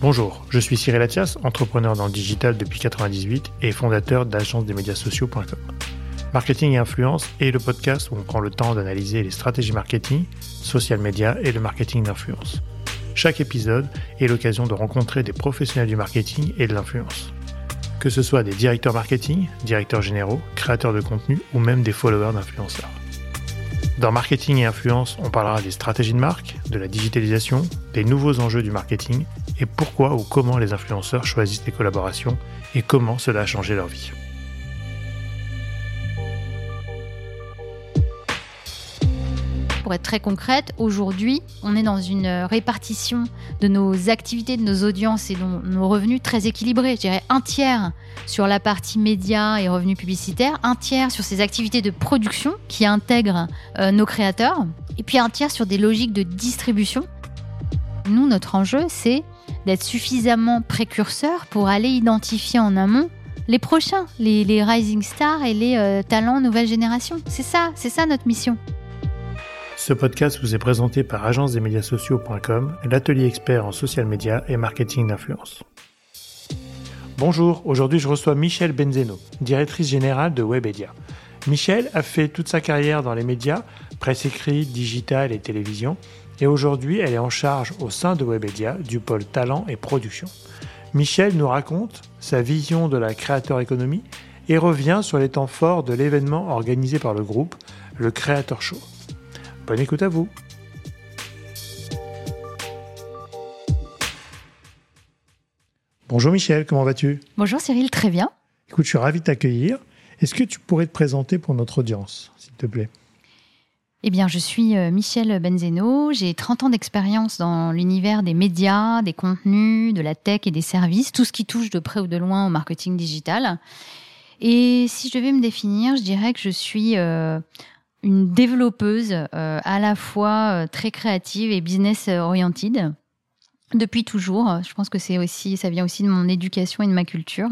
Bonjour, je suis Cyril Athias, entrepreneur dans le digital depuis 1998 et fondateur d'agence des médias sociaux.com. Marketing et influence est le podcast où on prend le temps d'analyser les stratégies marketing, social media et le marketing d'influence. Chaque épisode est l'occasion de rencontrer des professionnels du marketing et de l'influence. Que ce soit des directeurs marketing, directeurs généraux, créateurs de contenu ou même des followers d'influenceurs. Dans Marketing et Influence, on parlera des stratégies de marque, de la digitalisation, des nouveaux enjeux du marketing et pourquoi ou comment les influenceurs choisissent les collaborations et comment cela a changé leur vie. Pour être très concrète, aujourd'hui, on est dans une répartition de nos activités, de nos audiences et de nos revenus très équilibrés. Je dirais un tiers sur la partie médias et revenus publicitaires, un tiers sur ces activités de production qui intègrent euh, nos créateurs, et puis un tiers sur des logiques de distribution. Nous, notre enjeu, c'est d'être suffisamment précurseur pour aller identifier en amont les prochains, les, rising stars et les euh, talents nouvelle génération. C'est ça, c'est ça notre mission. Ce podcast vous est présenté par agence des l'atelier expert en social media et marketing d'influence. Bonjour, aujourd'hui je reçois Michel Benzeno, directrice générale de Webedia. Michel a fait toute sa carrière dans les médias, presse écrite, digital et télévision, et aujourd'hui elle est en charge au sein de Webedia du pôle talent et production. Michel nous raconte sa vision de la créateur économie et revient sur les temps forts de l'événement organisé par le groupe, le Creator Show. Bonne écoute à vous. Bonjour Michel, comment vas-tu? Bonjour Cyril, très bien. Écoute, je suis ravi de t'accueillir. Est-ce que tu pourrais te présenter pour notre audience, s'il te plaît? Eh bien, je suis euh, Michel Benzeno, j'ai 30 ans d'expérience dans l'univers des médias, des contenus, de la tech et des services, tout ce qui touche de près ou de loin au marketing digital. Et si je devais me définir, je dirais que je suis euh, une développeuse euh, à la fois très créative et business oriented depuis toujours. Je pense que c'est aussi, ça vient aussi de mon éducation et de ma culture.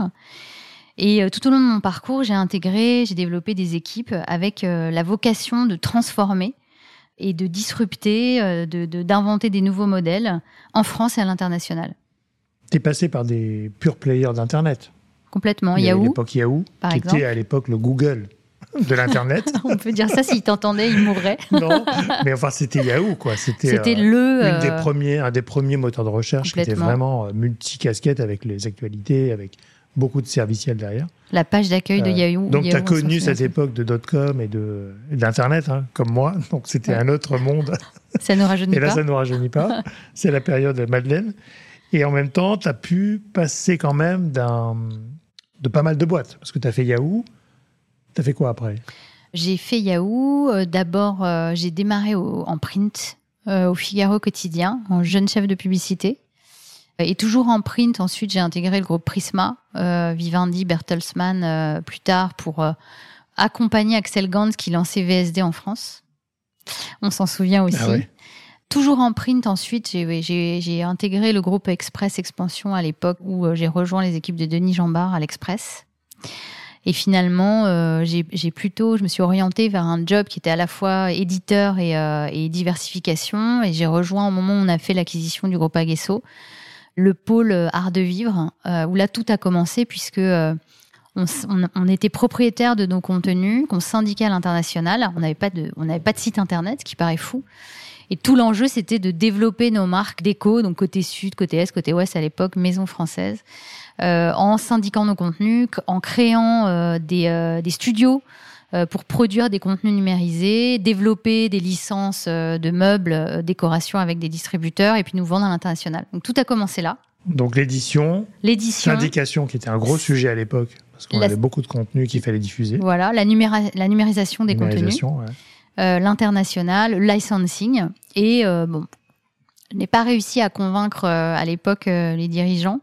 Et euh, tout au long de mon parcours, j'ai intégré, j'ai développé des équipes avec euh, la vocation de transformer et de disrupter, euh, de d'inventer des nouveaux modèles en France et à l'international. Tu es passé par des purs players d'Internet. Complètement. Yahoo. À l'époque Yahoo, par qui était à l'époque le Google de l'Internet. On peut dire ça, s'il t'entendait, il mourrait. non, mais enfin, c'était Yahoo, quoi. C'était le. Une des premiers, un des premiers moteurs de recherche qui était vraiment multi-casquette avec les actualités, avec beaucoup de serviciels derrière. La page d'accueil de euh, Yahoo. Donc, tu as connu cette époque de dot-com et d'Internet, hein, comme moi. Donc, c'était un autre monde. Ça ne rajeunit pas. Et là, ça ne rajeunit pas. C'est la période de Madeleine. Et en même temps, tu as pu passer quand même de pas mal de boîtes. Parce que tu as fait Yahoo. Tu as fait quoi après? J'ai fait Yahoo. Euh, d'abord, euh, j'ai démarré en print, au Figaro quotidien, en jeune chef de publicité. Et toujours en print, ensuite j'ai intégré le groupe Prisma, euh, Vivendi, Bertelsmann euh, plus tard pour euh, accompagner Axel Gans qui lançait VSD en France. On s'en souvient aussi. Ah toujours en print, ensuite j'ai intégré le groupe Express Expansion à l'époque où euh, j'ai rejoint les équipes de Denis Jambard à l'Express. Et finalement, euh, j'ai plutôt, je me suis orientée vers un job qui était à la fois éditeur et, et diversification. Et j'ai rejoint au moment où on a fait l'acquisition du groupe Aguesso le pôle euh, art de vivre, euh, où là tout a commencé puisque euh, on, était propriétaire de nos contenus, qu'on syndiquait à l'international. On n'avait pas de, on n'avait pas de site internet, ce qui paraît fou. Et tout l'enjeu, c'était de développer nos marques déco, donc côté sud, côté est, côté ouest à l'époque, maison française, en syndiquant nos contenus, en créant des, des studios euh, pour produire des contenus numérisés, développer des licences euh, de meubles, euh, décoration avec des distributeurs et puis nous vendre à l'international. Donc tout a commencé là. Donc l'édition, l'édition, syndication qui était un gros sujet à l'époque parce qu'on avait beaucoup de contenus qu'il fallait diffuser. Voilà, la, la numérisation des contenus, l'international, le licensing et bon, je n'ai pas réussi à convaincre à l'époque les dirigeants.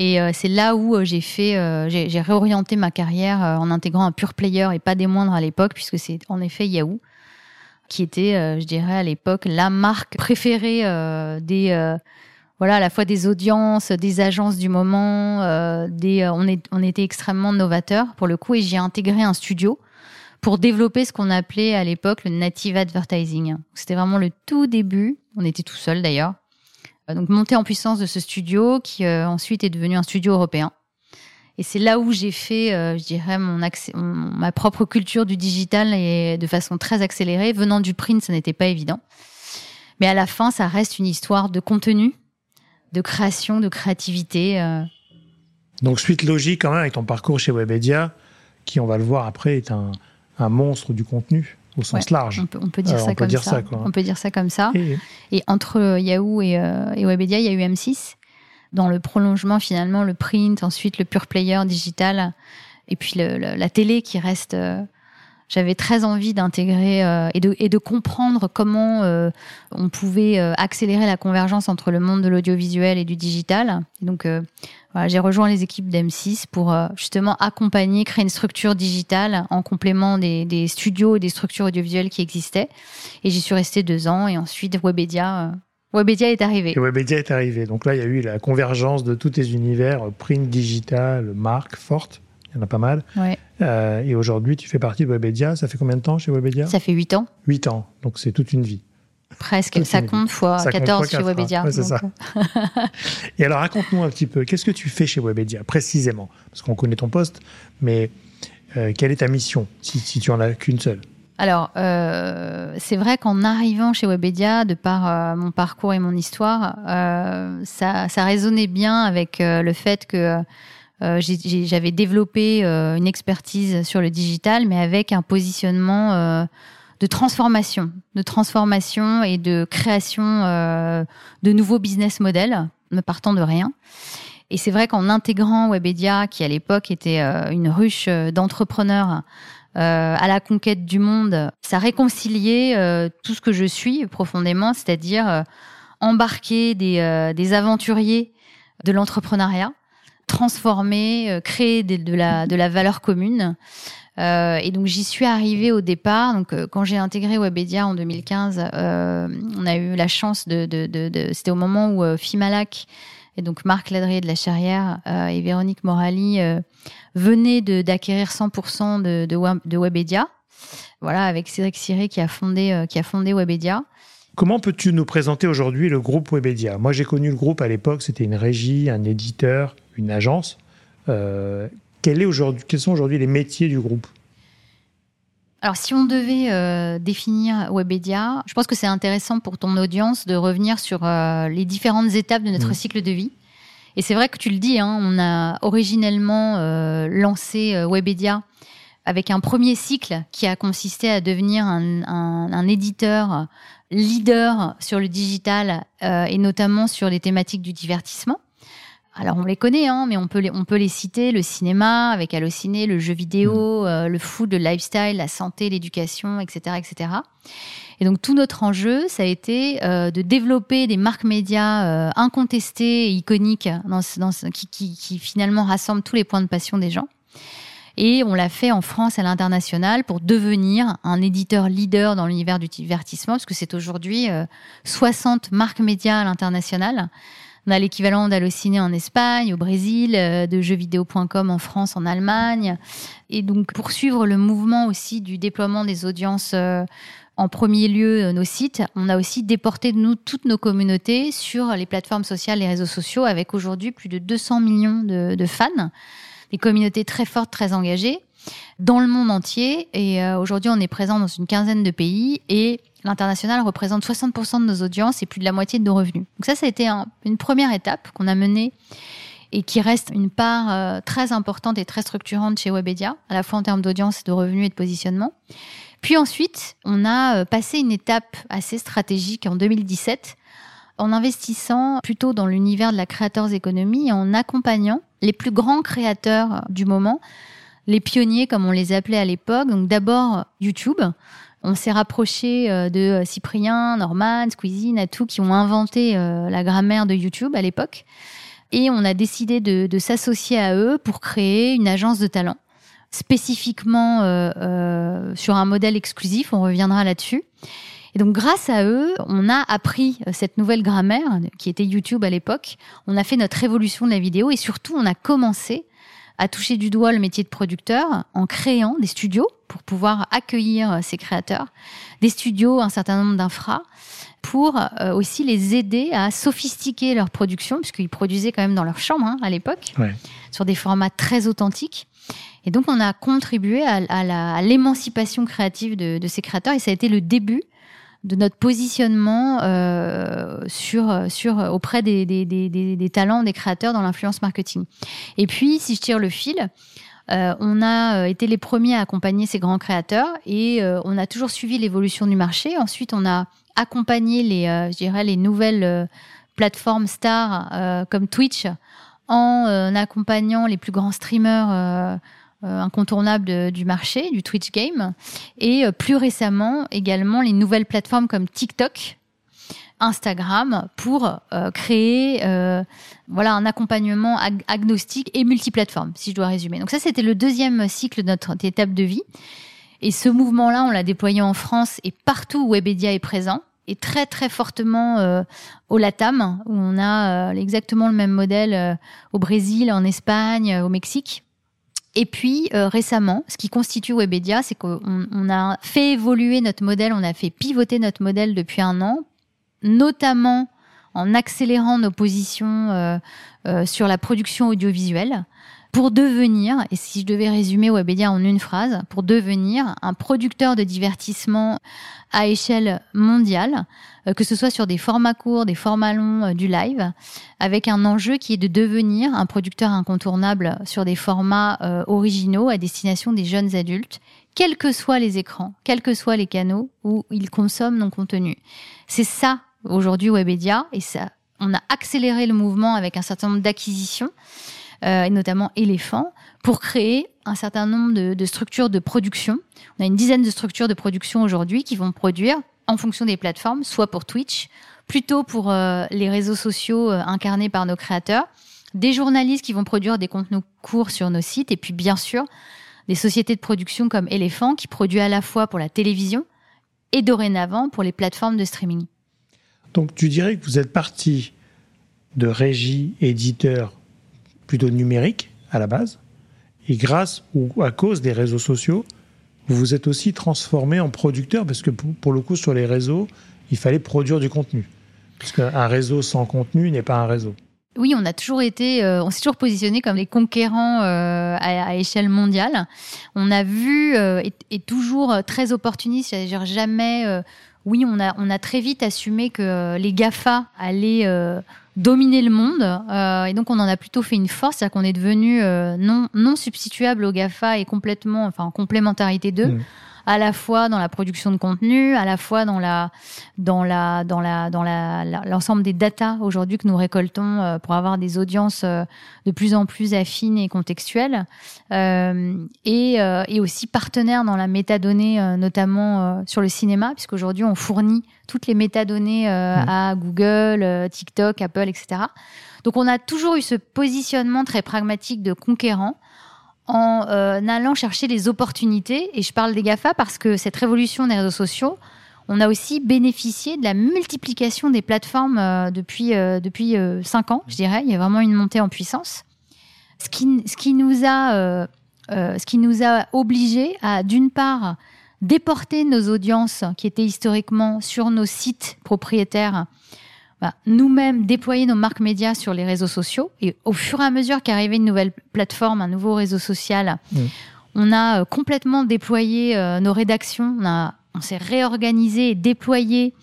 Et euh, c'est là où euh, j'ai fait, euh, j'ai réorienté ma carrière en intégrant un pur player et pas des moindres à l'époque, puisque c'est en effet Yahoo qui était, je dirais à l'époque, la marque préférée des voilà, à la fois des audiences, des agences du moment, on, est, on était extrêmement novateurs pour le coup, et j'ai intégré un studio pour développer ce qu'on appelait à l'époque le native advertising. C'était vraiment le tout début. On était tout seul d'ailleurs. Euh, donc montée en puissance de ce studio qui euh, ensuite est devenu un studio européen. Et c'est là où j'ai fait, euh, je dirais, mon, ma propre culture du digital et de façon très accélérée. Venant du print, ça n'était pas évident. Mais à la fin, ça reste une histoire de contenu, de création, de créativité. Donc suite logique quand même avec ton parcours chez Webedia, qui on va le voir après est un, un monstre du contenu au sens large. On peut, dire, ça, comme ça. On peut dire ça comme ça. Et, entre Yahoo et, euh, et, Webedia, il y a eu M6. Dans le prolongement, finalement, le print, ensuite le pure player digital, et puis la télé qui reste. Euh, j'avais très envie d'intégrer euh, et, de, comprendre comment on pouvait accélérer la convergence entre le monde de l'audiovisuel et du digital. Donc, j'ai rejoint les équipes d'M6 pour euh, justement accompagner, créer une structure digitale en complément des, studios et des structures audiovisuelles qui existaient. Et j'y suis restée deux ans et ensuite Webedia. Euh, Webedia est arrivé. Et Webedia est arrivé. Donc là, il y a eu la convergence de tous tes univers, euh, print, digital, marque forte. Il y en a pas mal. Ouais. et aujourd'hui, tu fais partie de Webedia. Ça fait combien de temps chez Webedia? Ça fait huit ans. Huit ans. Donc c'est toute une vie. Presque, ça compte fois 14 chez Webedia. c'est ça. Euh. Et alors, raconte-nous un petit peu, qu'est-ce que tu fais chez Webedia, précisément? Parce qu'on connaît ton poste, mais euh, quelle est ta mission, si, tu en as qu'une seule? Alors, euh, c'est vrai qu'en arrivant chez Webedia, de par mon parcours et mon histoire, ça, ça, résonnait bien avec le fait que j'avais développé une expertise sur le digital, mais avec un positionnement de transformation, de transformation et de création euh, de nouveaux business models, ne partant de rien. Et c'est vrai qu'en intégrant Webedia, qui à l'époque était euh, une ruche euh, d'entrepreneurs à la conquête du monde, ça réconciliait tout ce que je suis profondément, c'est-à-dire embarquer des, aventuriers de l'entrepreneuriat, transformer, créer de, la, de la valeur commune. Euh, et donc j'y suis arrivée au départ. Donc euh, quand j'ai intégré Webedia en 2015, euh, on a eu la chance de, de, c'était au moment où Fimalac et donc Marc Ladrier de la Charrière et Véronique Morali venaient d'acquérir 100% de, de, Webedia. Voilà, avec Cédric Siré qui a fondé qui a fondé Webedia. Comment peux-tu nous présenter aujourd'hui le groupe Webedia? Moi, j'ai connu le groupe à l'époque, c'était une régie, un éditeur, une agence. Quel est aujourd'hui, quels sont aujourd'hui les métiers du groupe? Alors, si on devait euh, définir Webedia, je pense que c'est intéressant pour ton audience de revenir sur euh, les différentes étapes de notre mmh. cycle de vie. Et c'est vrai que tu le dis, hein, on a originellement euh, lancé Webedia avec un premier cycle qui a consisté à devenir un, un éditeur leader sur le digital et notamment sur les thématiques du divertissement alors on les connaît, hein, mais on peut les, on peut les citer le cinéma avec Allociné, le jeu vidéo, mm. euh, le food, le lifestyle, la santé, l'éducation, etc., etc. Et donc tout notre enjeu, ça a été euh, de développer des marques médias euh, incontestées et iconiques, dans, dans, qui, qui, qui, finalement rassemblent tous les points de passion des gens. Et on l'a fait en France et à l'international pour devenir un éditeur leader dans l'univers du divertissement, parce que c'est aujourd'hui 60 marques médias à l'international. On a l'équivalent d'Allociné en Espagne, au Brésil, euh, de jeuxvideo.com en France, en Allemagne. Et donc, poursuivre le mouvement aussi du déploiement des audiences euh, en premier lieu euh, nos sites, on a aussi déporté de nous toutes nos communautés sur les plateformes sociales et réseaux sociaux avec aujourd'hui plus de 200 millions de, fans, des communautés très fortes, très engagées dans le monde entier. Et aujourd'hui, on est présent dans une quinzaine de pays et L'international représente 60% de nos audiences et plus de la moitié de nos revenus. Donc ça, ça a été une première étape qu'on a menée et qui reste une part euh, très importante et très structurante chez Webedia, à la fois en termes d'audience, de revenus et de positionnement. Puis ensuite, on a euh, passé une étape assez stratégique en 2017 en investissant plutôt dans l'univers de la créateurs économie et en accompagnant les plus grands créateurs du moment, les pionniers comme on les appelait à l'époque. Donc d'abord YouTube, on s'est rapproché euh, de euh, Cyprien, Norman, Squeezie, Natou, qui ont inventé euh, la grammaire de YouTube à l'époque. Et on a décidé de, s'associer à eux pour créer une agence de talent, spécifiquement sur un modèle exclusif. On reviendra là-dessus. Et donc, grâce à eux, on a appris cette nouvelle grammaire qui était YouTube à l'époque. On a fait notre révolution de la vidéo et surtout, on a commencé a touché du doigt le métier de producteur en créant des studios pour pouvoir accueillir ces créateurs, des studios, un certain nombre d'infras, pour euh, aussi les aider à sophistiquer leur production, puisqu'ils produisaient quand même dans leur chambre hein, à l'époque, sur des formats très authentiques. Et donc, on a contribué à, l'émancipation créative de, ces créateurs, et ça a été le début de notre positionnement euh, sur, sur, auprès des, des, des, des, talents, des créateurs dans l'influence marketing. Et puis, si je tire le fil, euh, on a été les premiers à accompagner ces grands créateurs et on a toujours suivi l'évolution du marché. Ensuite, on a accompagner les, euh, je dirais, les nouvelles euh, plateformes stars euh, comme Twitch en accompagnant les plus grands streamers incontournables du marché, du Twitch game, et plus récemment également les nouvelles plateformes comme TikTok, Instagram pour créer voilà un accompagnement agnostique et multiplateforme si je dois résumer. Donc ça c'était le deuxième cycle de notre étape de vie et ce mouvement-là on l'a déployé en France et partout où Webedia est présent et très très fortement euh, au Latam, où on a euh, exactement le même modèle euh, au Brésil, en Espagne, au Mexique. Et puis récemment, ce qui constitue Webedia, c'est qu'on on a fait évoluer notre modèle, on a fait pivoter notre modèle depuis un an, notamment en accélérant nos positions sur la production audiovisuelle pour devenir, et si je devais résumer Webedia en une phrase, pour devenir un producteur de divertissement à échelle mondiale, euh, que ce soit sur des formats courts, des formats longs, euh, du live, avec un enjeu qui est de devenir un producteur incontournable sur des formats euh, originaux à destination des jeunes adultes, quels que soient les écrans, quels que soient les canaux où ils consomment nos contenus. C'est ça aujourd'hui Webedia, et ça, on a accéléré le mouvement avec un certain nombre d'acquisitions. Euh, et notamment Elephant, pour créer un certain nombre de, structures de production. On a une dizaine de structures de production aujourd'hui qui vont produire en fonction des plateformes, soit pour Twitch, plutôt pour euh, les réseaux sociaux euh, incarnés par nos créateurs, des journalistes qui vont produire des contenus courts sur nos sites, et puis bien sûr des sociétés de production comme Elephant qui produit à la fois pour la télévision et dorénavant pour les plateformes de streaming. Donc tu dirais que vous êtes parti de régie, éditeur, plutôt numérique à la base. Et grâce ou à cause des réseaux sociaux, vous vous êtes aussi transformé en producteur parce que pour, le coup, sur les réseaux, il fallait produire du contenu. Parce qu'un réseau sans contenu n'est pas un réseau. Oui, on a toujours été, euh, on s'est toujours positionné comme les conquérants euh, à, échelle mondiale. On a vu euh, et, toujours très opportuniste, c'est-à-dire jamais. oui, on a, on a très vite assumé que les Gafa allaient dominer le monde. Euh, et donc, on en a plutôt fait une force, c'est-à-dire qu'on est devenu euh, non, non substituable au GAFA et complètement, enfin, en complémentarité d'eux. Mmh à la fois dans la production de contenu, à la fois dans la dans la dans la dans la l'ensemble des datas aujourd'hui que nous récoltons euh, pour avoir des audiences euh, de plus en plus affines et contextuelles, euh, et, et aussi partenaire dans la métadonnée, notamment sur le cinéma, puisqu'aujourd'hui on fournit toutes les métadonnées mmh. à Google, TikTok, Apple, etc. Donc on a toujours eu ce positionnement très pragmatique de conquérant en euh, allant chercher les opportunités. Et je parle des GAFA parce que cette révolution des réseaux sociaux, on a aussi bénéficié de la multiplication des plateformes euh, depuis, euh, depuis 5 ans, je dirais. Il y a vraiment une montée en puissance. Ce qui, ce qui nous a, ce qui nous a obligés à, d'une part, déporter nos audiences qui étaient historiquement sur nos sites propriétaires bah, nous-mêmes déployer nos marques médias sur les réseaux sociaux. Et au fur et à mesure qu'arrivait une nouvelle plateforme, un nouveau réseau social, on a euh, complètement déployé euh, nos rédactions. On, a, on s'est réorganisé et déployé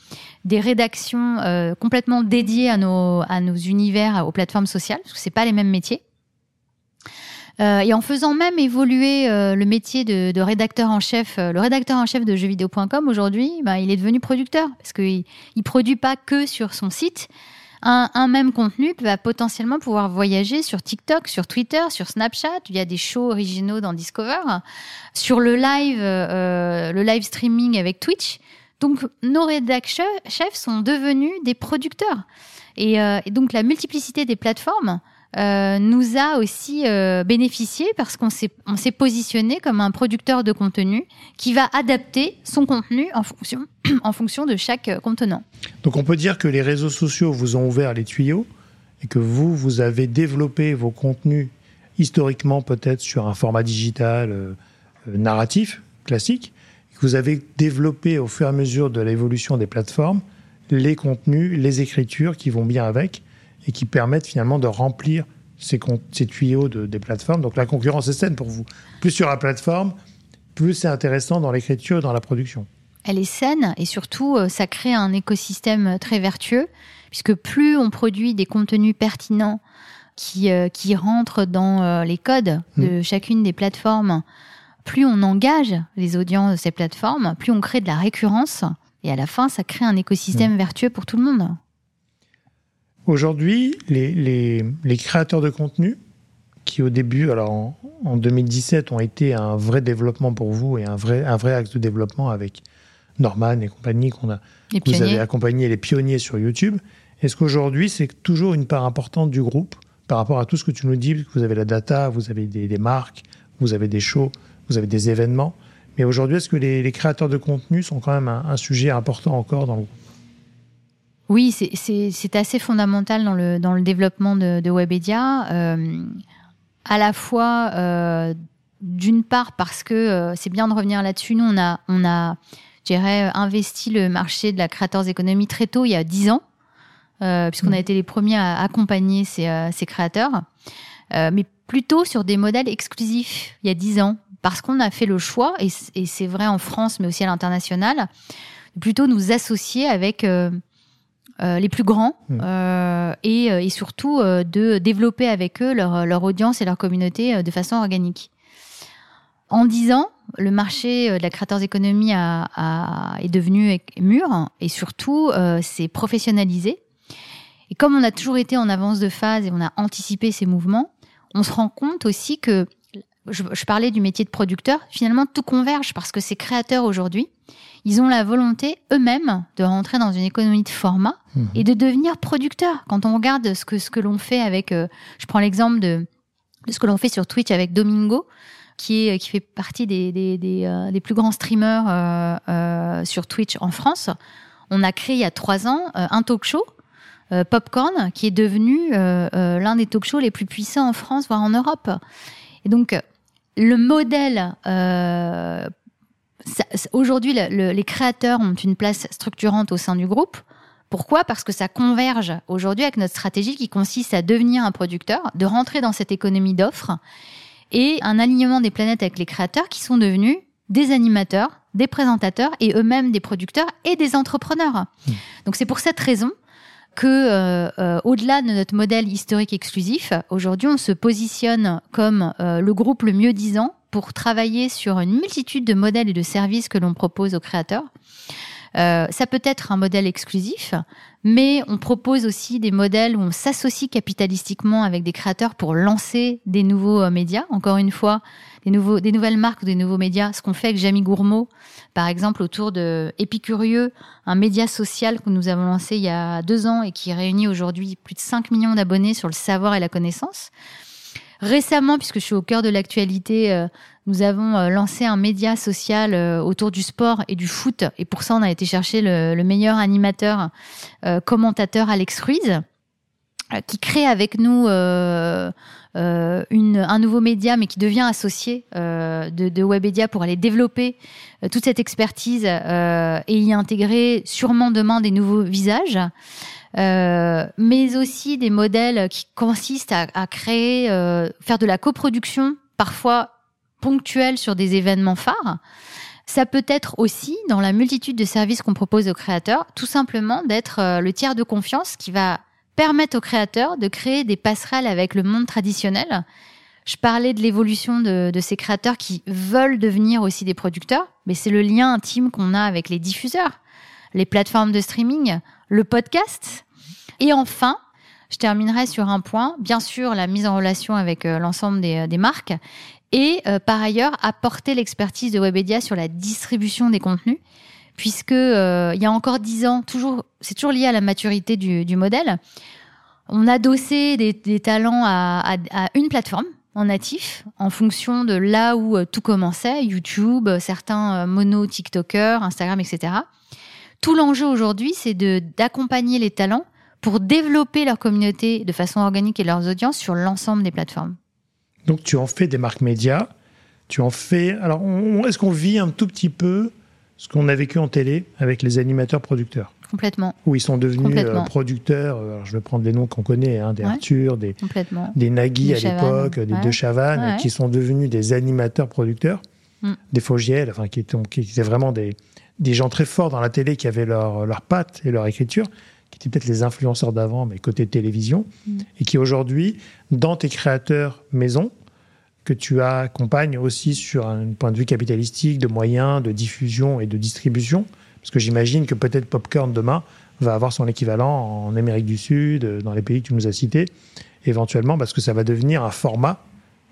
des rédactions euh, complètement dédiées à nos, à nos univers, aux plateformes sociales, parce que c'est pas les mêmes métiers. Euh, et en faisant même évoluer euh, le métier de, rédacteur en chef, euh, le rédacteur en chef de jeuxvideo.com aujourd'hui, bah, il est devenu producteur parce qu'il ne produit pas que sur son site. Un, même contenu va potentiellement pouvoir voyager sur TikTok, sur Twitter, sur Snapchat. Il y a des shows originaux dans Discover, sur le live, le live streaming avec Twitch. Donc nos rédacteurs chefs sont devenus des producteurs. Et donc la multiplicité des plateformes euh, nous a aussi euh, bénéficié parce qu'on s'est, on s'est positionné comme un producteur de contenu qui va adapter son contenu en fonction, en fonction de chaque contenant. Donc on peut dire que les réseaux sociaux vous ont ouvert les tuyaux et que vous, vous avez développé vos contenus historiquement peut-être sur un format digital euh, euh, narratif classique. Vous avez développé au fur et à mesure de l'évolution des plateformes les contenus, les écritures qui vont bien avec et qui permettent finalement de remplir ces, ces tuyaux de, des plateformes. Donc la concurrence est saine pour vous. Plus sur la plateforme, plus c'est intéressant dans l'écriture et dans la production. Elle est saine et surtout, euh, ça crée un écosystème très vertueux, puisque plus on produit des contenus pertinents qui, euh, qui rentrent dans euh, les codes de mmh. chacune des plateformes, plus on engage les audiences de ces plateformes, plus on crée de la récurrence. Et à la fin, ça crée un écosystème mmh. vertueux pour tout le monde. Aujourd'hui, les, les, les, créateurs de contenu, qui au début, alors en, 2017, ont été un vrai développement pour vous et un vrai, un vrai axe de développement avec Norman et compagnie qu'on a, vous avez accompagné les pionniers sur YouTube. Est-ce qu'aujourd'hui, c'est toujours une part importante du groupe par rapport à tout ce que tu nous dis, vous avez la data, vous avez des, marques, vous avez des shows, vous avez des événements. Mais aujourd'hui, est-ce que les, créateurs de contenu sont quand même un, sujet important encore dans le groupe? Oui, c'est assez fondamental dans le, dans le développement de, de Webedia. Euh, à la fois, euh, d'une part, parce que euh, c'est bien de revenir là-dessus, nous, on a, on a investi le marché de la creators economy très tôt, il y a 10 ans. Euh, puisqu'on a mm. été les premiers à accompagner ces, euh, créateurs, euh, mais plutôt sur des modèles exclusifs il y a dix ans, parce qu'on a fait le choix, et, c'est vrai en France, mais aussi à l'international, de plutôt nous associer avec les plus grands mm. et, surtout de développer avec eux leur, audience et leur communauté de façon organique. En dix ans, le marché de la créateurs économie est devenu mûr et surtout s'est professionnalisé et comme on a toujours été en avance de phase et on a anticipé ces mouvements, on se rend compte aussi que, je, parlais du métier de producteur, finalement tout converge parce que ces créateurs aujourd'hui, ils ont la volonté eux-mêmes de rentrer dans une économie de format mhm. et de devenir producteurs. Quand on regarde ce que, ce que l'on fait avec, euh, je prends l'exemple de, de ce que l'on fait sur Twitch avec Domingo, qui, est, qui fait partie des, des, des, euh, des plus grands streamers euh, sur Twitch en France. On a créé il y a trois ans un talk show Popcorn, qui est devenu l'un des talk shows les plus puissants en France, voire en Europe. Et donc, le modèle aujourd'hui, les créateurs ont une place structurante au sein du groupe. Pourquoi? Parce que ça converge aujourd'hui avec notre stratégie qui consiste à devenir un producteur, de rentrer dans cette économie d'offres et un alignement des planètes avec les créateurs qui sont devenus des animateurs, des présentateurs et eux-mêmes des producteurs et des entrepreneurs. Mmh. Donc c'est pour cette raison que euh, euh, au-delà de notre modèle historique exclusif, aujourd'hui on se positionne comme euh, le groupe le mieux disant pour travailler sur une multitude de modèles et de services que l'on propose aux créateurs. ça peut être un modèle exclusif, mais on propose aussi des modèles où on s'associe capitalistiquement avec des créateurs pour lancer des nouveaux médias. Encore une fois, des nouvelles marques ou des nouveaux médias. Ce qu'on fait avec Jamie Gourmaud, par exemple, autour de Épicurieux, un média social que nous avons lancé il y a deux ans et qui réunit aujourd'hui plus de 5 millions d'abonnés sur le savoir et la connaissance. Récemment, puisque je suis au cœur de l'actualité, euh, nous avons euh, lancé un média social euh, autour du sport et du foot. Et pour ça, on a été chercher le, meilleur animateur, commentateur Alex Ruiz, qui crée avec nous un nouveau média, mais qui devient associé de, de, Webedia pour aller développer toute cette expertise et y intégrer sûrement demain des nouveaux visages. Mais aussi des modèles qui consistent à, à créer, faire de la coproduction, parfois ponctuelle sur des événements phares. Ça peut être aussi, dans la multitude de services qu'on propose aux créateurs, tout simplement d'être le tiers de confiance qui va permettent aux créateurs de créer des passerelles avec le monde traditionnel. Je parlais de l'évolution de, ces créateurs qui veulent devenir aussi des producteurs, mais c'est le lien intime qu'on a avec les diffuseurs, les plateformes de streaming, le podcast. Et enfin, je terminerai sur un point, bien sûr la mise en relation avec euh, l'ensemble des, euh, marques et euh, par ailleurs apporter l'expertise de Webedia sur la distribution des contenus puisque il y a encore dix ans, toujours, c'est toujours lié à la maturité du, modèle. On adossait des, des talents à, une plateforme en natif, en fonction de là où tout commençait, YouTube, certains mono TikTokers, Instagram, etc. Tout l'enjeu aujourd'hui, c'est d'accompagner les talents pour développer leur communauté de façon organique et leurs audiences sur l'ensemble des plateformes. Donc tu en fais des marques médias, tu en fais. Alors, est-ce qu'on vit un tout petit peu ce qu'on a vécu en télé avec les animateurs producteurs? Complètement. Où ils sont devenus euh, producteurs. Alors, je vais prendre les noms qu'on connaît, hein, des Arthur, des, des Nagui à l'époque, des De Chavannes, qui sont devenus des animateurs producteurs, mm. des Fogiel, enfin, qui, qui étaient vraiment des, des gens très forts dans la télé qui avaient leur, leur patte et leur écriture qui étaient peut-être les influenceurs d'avant, mais côté télévision, mm. et qui aujourd'hui, dans tes créateurs maison, que tu accompagnes aussi sur un point de vue capitalistique, de moyens, de diffusion et de distribution, parce que j'imagine que peut-être Popcorn demain va avoir son équivalent en Amérique du Sud, dans les pays que tu nous as cités, éventuellement, parce que ça va devenir un format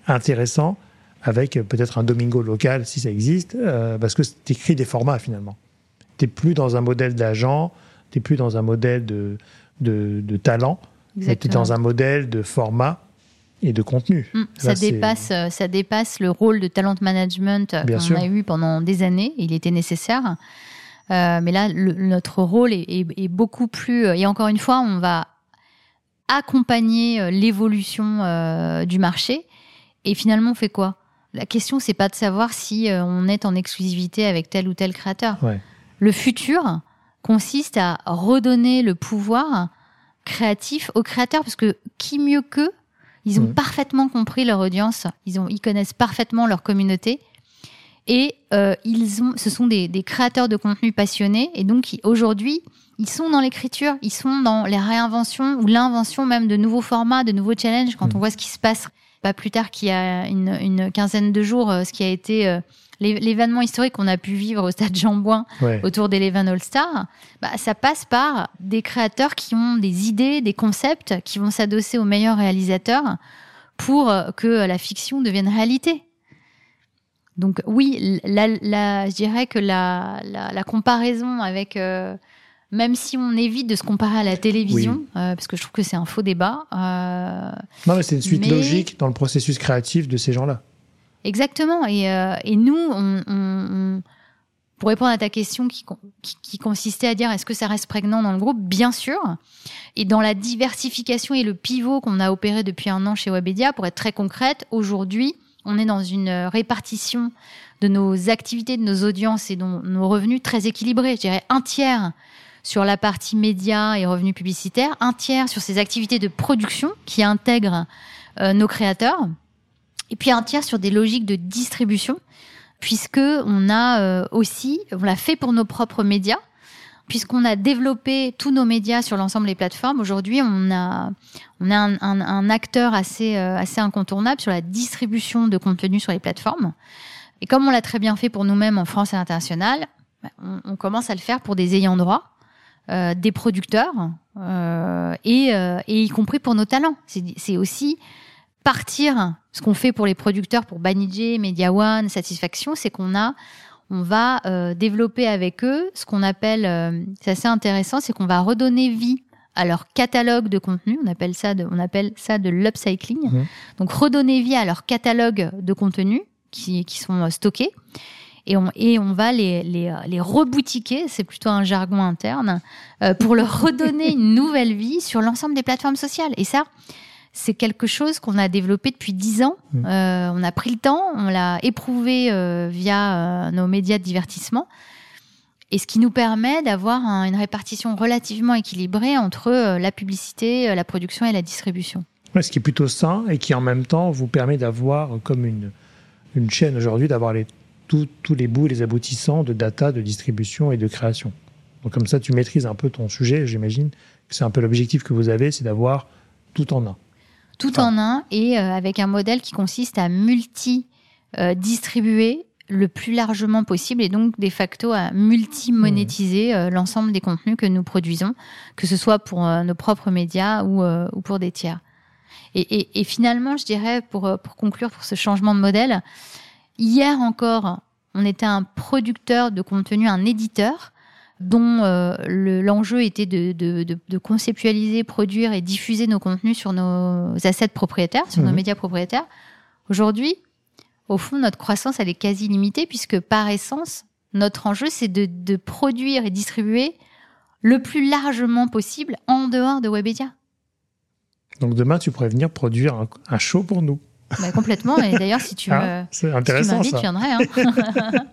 intéressant avec peut-être un Domingo local si ça existe, euh, parce que tu écris des formats finalement. Tu n'es plus dans un modèle d'agent, tu n'es plus dans un modèle de, de, talent, tu es dans un modèle de format et de contenu. Mm, ça, dépasse, euh, ça dépasse le rôle de talent management qu'on a eu pendant des années. Il était nécessaire. Euh, mais là, notre rôle est, beaucoup plus. Euh, et encore une fois, on va accompagner l'évolution du marché. Et finalement, on fait quoi? La question, c'est pas de savoir si on est en exclusivité avec tel ou tel créateur. Le futur, consiste à redonner le pouvoir créatif aux créateurs, parce que qui mieux qu'eux, ils ont parfaitement compris leur audience, ils, ont, ils connaissent parfaitement leur communauté, et euh, ils ont, ce sont des, créateurs de contenu passionnés, et donc aujourd'hui, ils sont dans l'écriture, ils sont dans les réinventions ou l'invention même de nouveaux formats, de nouveaux challenges, quand on voit ce qui se passe pas plus tard qu'il y a une, quinzaine de jours, euh, ce qui a été... Euh, l'événement historique qu'on a pu vivre au stade Jean Bouin autour d'Eleven All-Star, bah, ça passe par des créateurs qui ont des idées, des concepts, qui vont s'adosser aux meilleurs réalisateurs pour que la fiction devienne réalité. Donc oui, je dirais que la, comparaison avec... Euh, même si on évite de se comparer à la télévision, euh, parce que je trouve que c'est un faux débat. Euh, non, mais c'est une suite logique dans le processus créatif de ces gens-là. Exactement. Et, euh, et nous, on, pour répondre à ta question qui, consistait à dire est-ce que ça reste prégnant dans le groupe? Bien sûr. Et dans la diversification et le pivot qu'on a opéré depuis un an chez Webedia, pour être très concrète, aujourd'hui, on est dans une répartition de nos activités, de nos audiences et de nos revenus très équilibrés. Je dirais un tiers sur la partie médias et revenus publicitaires, un tiers sur ces activités de production qui intègrent euh, nos créateurs et puis un tiers sur des logiques de distribution, puisque on a euh, aussi, on l'a fait pour nos propres médias, puisqu'on a développé tous nos médias sur l'ensemble des plateformes. Aujourd'hui, on a, on a un, un, acteur assez, euh, assez incontournable sur la distribution de contenu sur les plateformes. Et comme on l'a très bien fait pour nous-mêmes en France et à l'international, on, commence à le faire pour des ayants droit, euh, des producteurs, euh, et, et y compris pour nos talents. C'est aussi partir, ce qu'on fait pour les producteurs, pour Banijé, Media One, Satisfaction, c'est qu'on a, on va euh, développer avec eux ce qu'on appelle, euh, c'est assez intéressant, c'est qu'on va redonner vie à leur catalogue de contenu. On appelle ça de, on appelle ça de l'upcycling. Mmh. Donc redonner vie à leur catalogue de contenu qui, qui sont euh, stockés. Et on, et on va les, les, les reboutiquer, c'est plutôt un jargon interne, pour leur redonner une nouvelle vie sur l'ensemble des plateformes sociales. Et ça, c'est quelque chose qu'on a développé depuis dix ans. Mm. Euh, on a pris le temps, on l'a éprouvé euh, via euh, nos médias de divertissement. Et ce qui nous permet d'avoir une répartition relativement équilibrée entre la publicité, la production et la distribution. ce qui est plutôt sain et qui en même temps vous permet d'avoir comme une, une chaîne aujourd'hui, d'avoir les, tous les bouts, les aboutissants de data, de distribution et de création. Donc comme ça, tu maîtrises un peu ton sujet, j'imagine que c'est un peu l'objectif que vous avez, c'est d'avoir tout en un tout en un et euh, avec un modèle qui consiste à multi-distribuer le plus largement possible et donc de facto à multi-monétiser mmh. euh, l'ensemble des contenus que nous produisons, que ce soit pour euh, nos propres médias ou, ou pour des tiers. Et, et, finalement, je dirais, pour, pour conclure pour ce changement de modèle, hier encore, on était un producteur de contenu, un éditeur, dont euh, l'enjeu était de, conceptualiser, produire et diffuser nos contenus sur nos assets propriétaires, sur nos mhm. médias propriétaires. Aujourd'hui, au fond, notre croissance, elle est quasi limitée puisque par essence, notre enjeu, c'est de, produire et distribuer le plus largement possible en dehors de Webedia. Donc demain, tu pourrais venir produire un, show pour nous. Bah, complètement. Et d'ailleurs, si tu Ah, me si tu intéressant m'invites, ça. je viendrai. hein.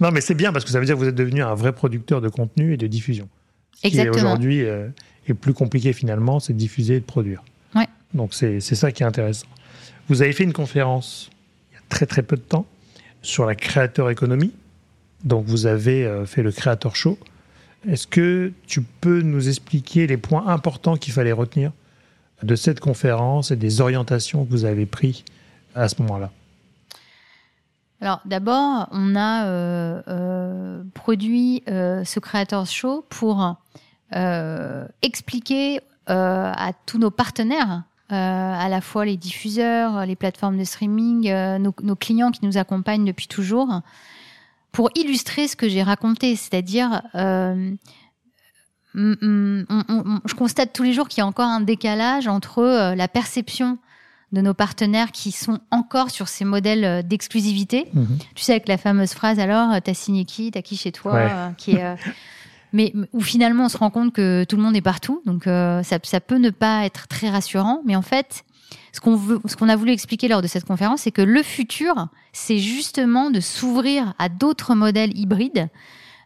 Non, mais c'est bien parce que ça veut dire que vous êtes devenu un vrai producteur de contenu et de diffusion. Ce qui Exactement. aujourd'hui euh, est plus compliqué finalement, c'est de diffuser et de produire. Ouais. Donc c'est c'est ça qui est intéressant. Vous avez fait une conférence il y a très très peu de temps sur la créateur économie. Donc vous avez euh, fait le Creator Show. Est-ce que tu peux nous expliquer les points importants qu'il fallait retenir? De cette conférence et des orientations que vous avez prises à ce moment-là Alors d'abord, on a euh, euh, produit euh, ce Creators Show pour expliquer à tous nos partenaires, à la fois les diffuseurs, les plateformes de streaming, nos, clients qui nous accompagnent depuis toujours, pour illustrer ce que j'ai raconté, c'est-à-dire on- on- je constate tous les jours qu'il y a encore un décalage entre euh, la perception de nos partenaires qui sont encore sur ces modèles euh, d'exclusivité. Tu sais, avec la fameuse phrase alors, euh, t'as signé qui, t'as qui chez toi, Ouais. euh, qui est, euh, mais où finalement on se rend compte que tout le monde est partout, donc euh, ça, ça peut ne pas être très rassurant, mais en fait, ce qu'on veut, ce qu'on a voulu expliquer lors de cette conférence, c'est que le futur, c'est justement de s'ouvrir à d'autres modèles hybrides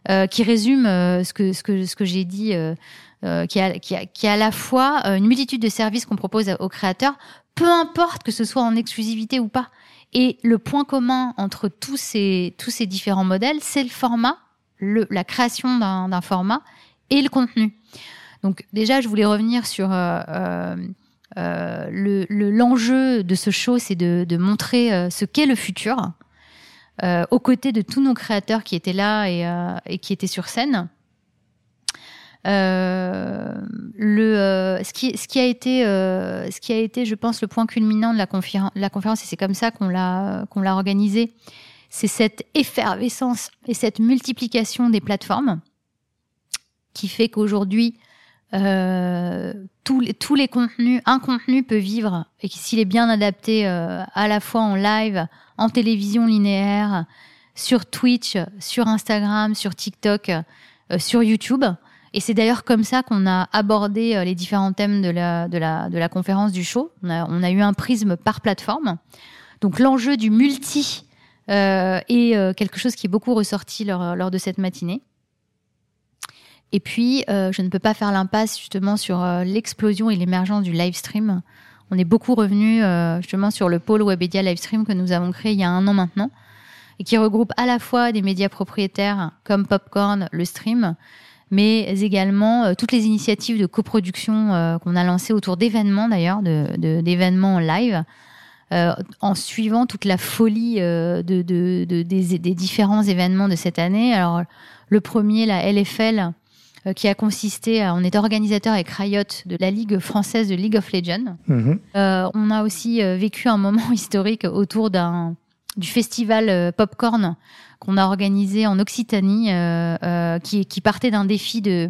euh, qui résument euh, ce que ce que ce que j'ai dit. euh, euh, qui, a, qui, a, qui a à la fois euh, une multitude de services qu'on propose aux créateurs, peu importe que ce soit en exclusivité ou pas. Et le point commun entre tous ces, tous ces différents modèles, c'est le format, le, la création d'un format et le contenu. Donc déjà, je voulais revenir sur euh, euh, le- le- l'enjeu de ce show, c'est de, de montrer ce qu'est le futur, euh, aux côtés de tous nos créateurs qui étaient là et, euh, qui étaient sur scène. Euh, le, euh, ce, qui, a été, ce qui a été, je pense, le point culminant de la, conféren- la conférence, et c'est comme ça qu'on l'a qu'on l'a organisée, c'est cette effervescence et cette multiplication des plateformes qui fait qu'aujourd'hui, euh, tous, les, tous les contenus, un contenu peut vivre, et s'il est bien adapté euh, à la fois en live, en télévision linéaire, sur Twitch, sur Instagram, sur TikTok, euh, sur YouTube. Et c'est d'ailleurs comme ça qu'on a abordé euh, les différents thèmes de la, de la, de la conférence du show. On a, on a eu un prisme par plateforme. Donc l'enjeu du multi euh, est quelque chose qui est beaucoup ressorti lors, lors de cette matinée. Et puis, euh, je ne peux pas faire l'impasse justement sur euh, l'explosion et l'émergence du live stream. On est beaucoup revenu euh, justement sur le pôle Webedia Live Stream que nous avons créé il y a un an maintenant et qui regroupe à la fois des médias propriétaires comme Popcorn, le stream, mais également euh, toutes les initiatives de coproduction euh, qu'on a lancées autour d'événements d'ailleurs, d'événements en live, euh, en suivant toute la folie euh, de, de- de- des, des différents événements de cette année. Alors, le premier, la LFL, qui a consisté à, on est organisateur avec Riot de la Ligue française de League of Legends. Mhm. Euh, on a aussi euh, vécu un moment historique autour d'un du festival euh, Popcorn qu'on a organisé en Occitanie, euh, euh, qui, qui partait d'un défi de,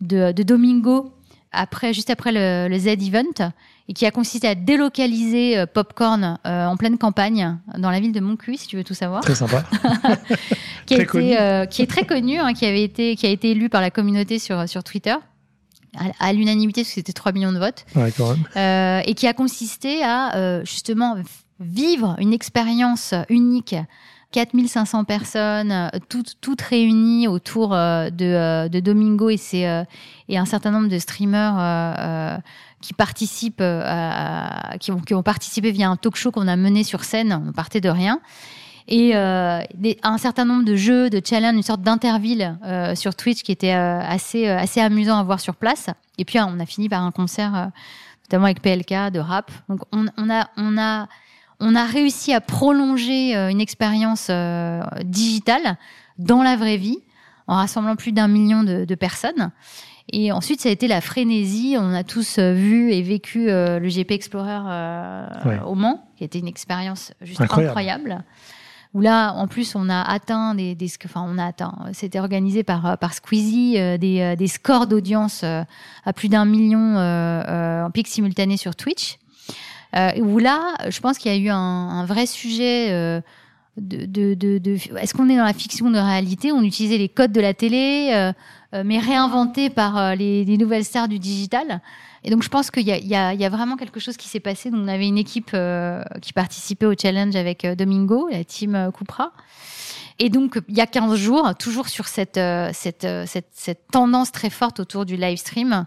de, de Domingo après, juste après le, le Z-Event et qui a consisté à délocaliser euh, Popcorn euh, en pleine campagne dans la ville de Montcuq, si tu veux tout savoir Très sympa. qui, a Très été, connu. euh, qui est très connu, hein, qui avait été, qui a été élu par la communauté sur sur Twitter à, à l'unanimité parce que c'était 3 millions de votes Ouais, quand même. euh, et qui a consisté à euh, justement vivre une expérience unique. 4500 personnes, toutes, toutes réunies autour euh, de, euh, de Domingo et, ses, euh, et un certain nombre de streamers euh, euh, qui participent, euh, qui, ont, participé via un talk show qu'on a mené sur scène. On partait de rien. Et euh, un certain nombre de jeux, de challenges, une sorte d'interville euh, sur Twitch qui était assez, assez amusant à voir sur place. Et puis, on a fini par un concert, notamment avec PLK, de rap. Donc, on, a, on a, on a réussi à prolonger une expérience digitale dans la vraie vie, en rassemblant plus d'un million de personnes. Et ensuite, ça a été la frénésie. On a tous euh, vu et vécu euh, le GP Explorer euh, Ouais. au Mans, qui était une expérience juste Incroyable. incroyable. Où là, en plus, on a atteint des, des enfin, on a atteint. C'était organisé par par Squeezie, euh, des, des scores d'audience à plus d'un million en pic simultané sur Twitch. Où là, je pense qu'il y a eu un, un vrai sujet de, de, de, de- est-ce qu'on est dans la fiction de réalité? On utilisait les codes de la télé. euh, mais réinventé par les, nouvelles stars du digital. Et donc, je pense qu'il y, y, a vraiment quelque chose qui s'est passé. Donc, on avait une équipe qui participait au challenge avec Domingo, la team Cupra. Et donc, il y a 15 jours, toujours sur cette, cette, cette, cette tendance très forte autour du live stream,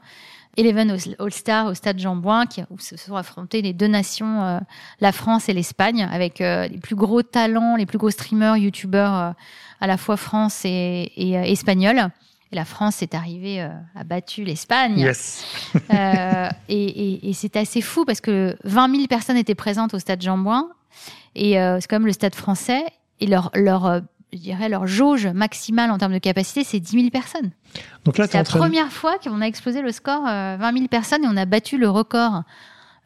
Eleven All-Star au stade Jean-Bouin, où se sont affrontés les deux nations, euh, la France et l'Espagne, avec euh, les plus gros talents, les plus gros streamers, youtubeurs, euh, à la fois France et, et espagnols. La France est arrivée, a battu l'Espagne. Yes. et, et c'est assez fou parce que 20 000 personnes étaient présentes au stade Jean-Bouin. Et c'est quand même le stade français. Et leur, leur je dirais, leur jauge maximale en termes de capacité, c'est 10 000 personnes. Donc là, c'est la première fois qu'on a explosé le score 20 euh, 000 personnes et on a battu le record.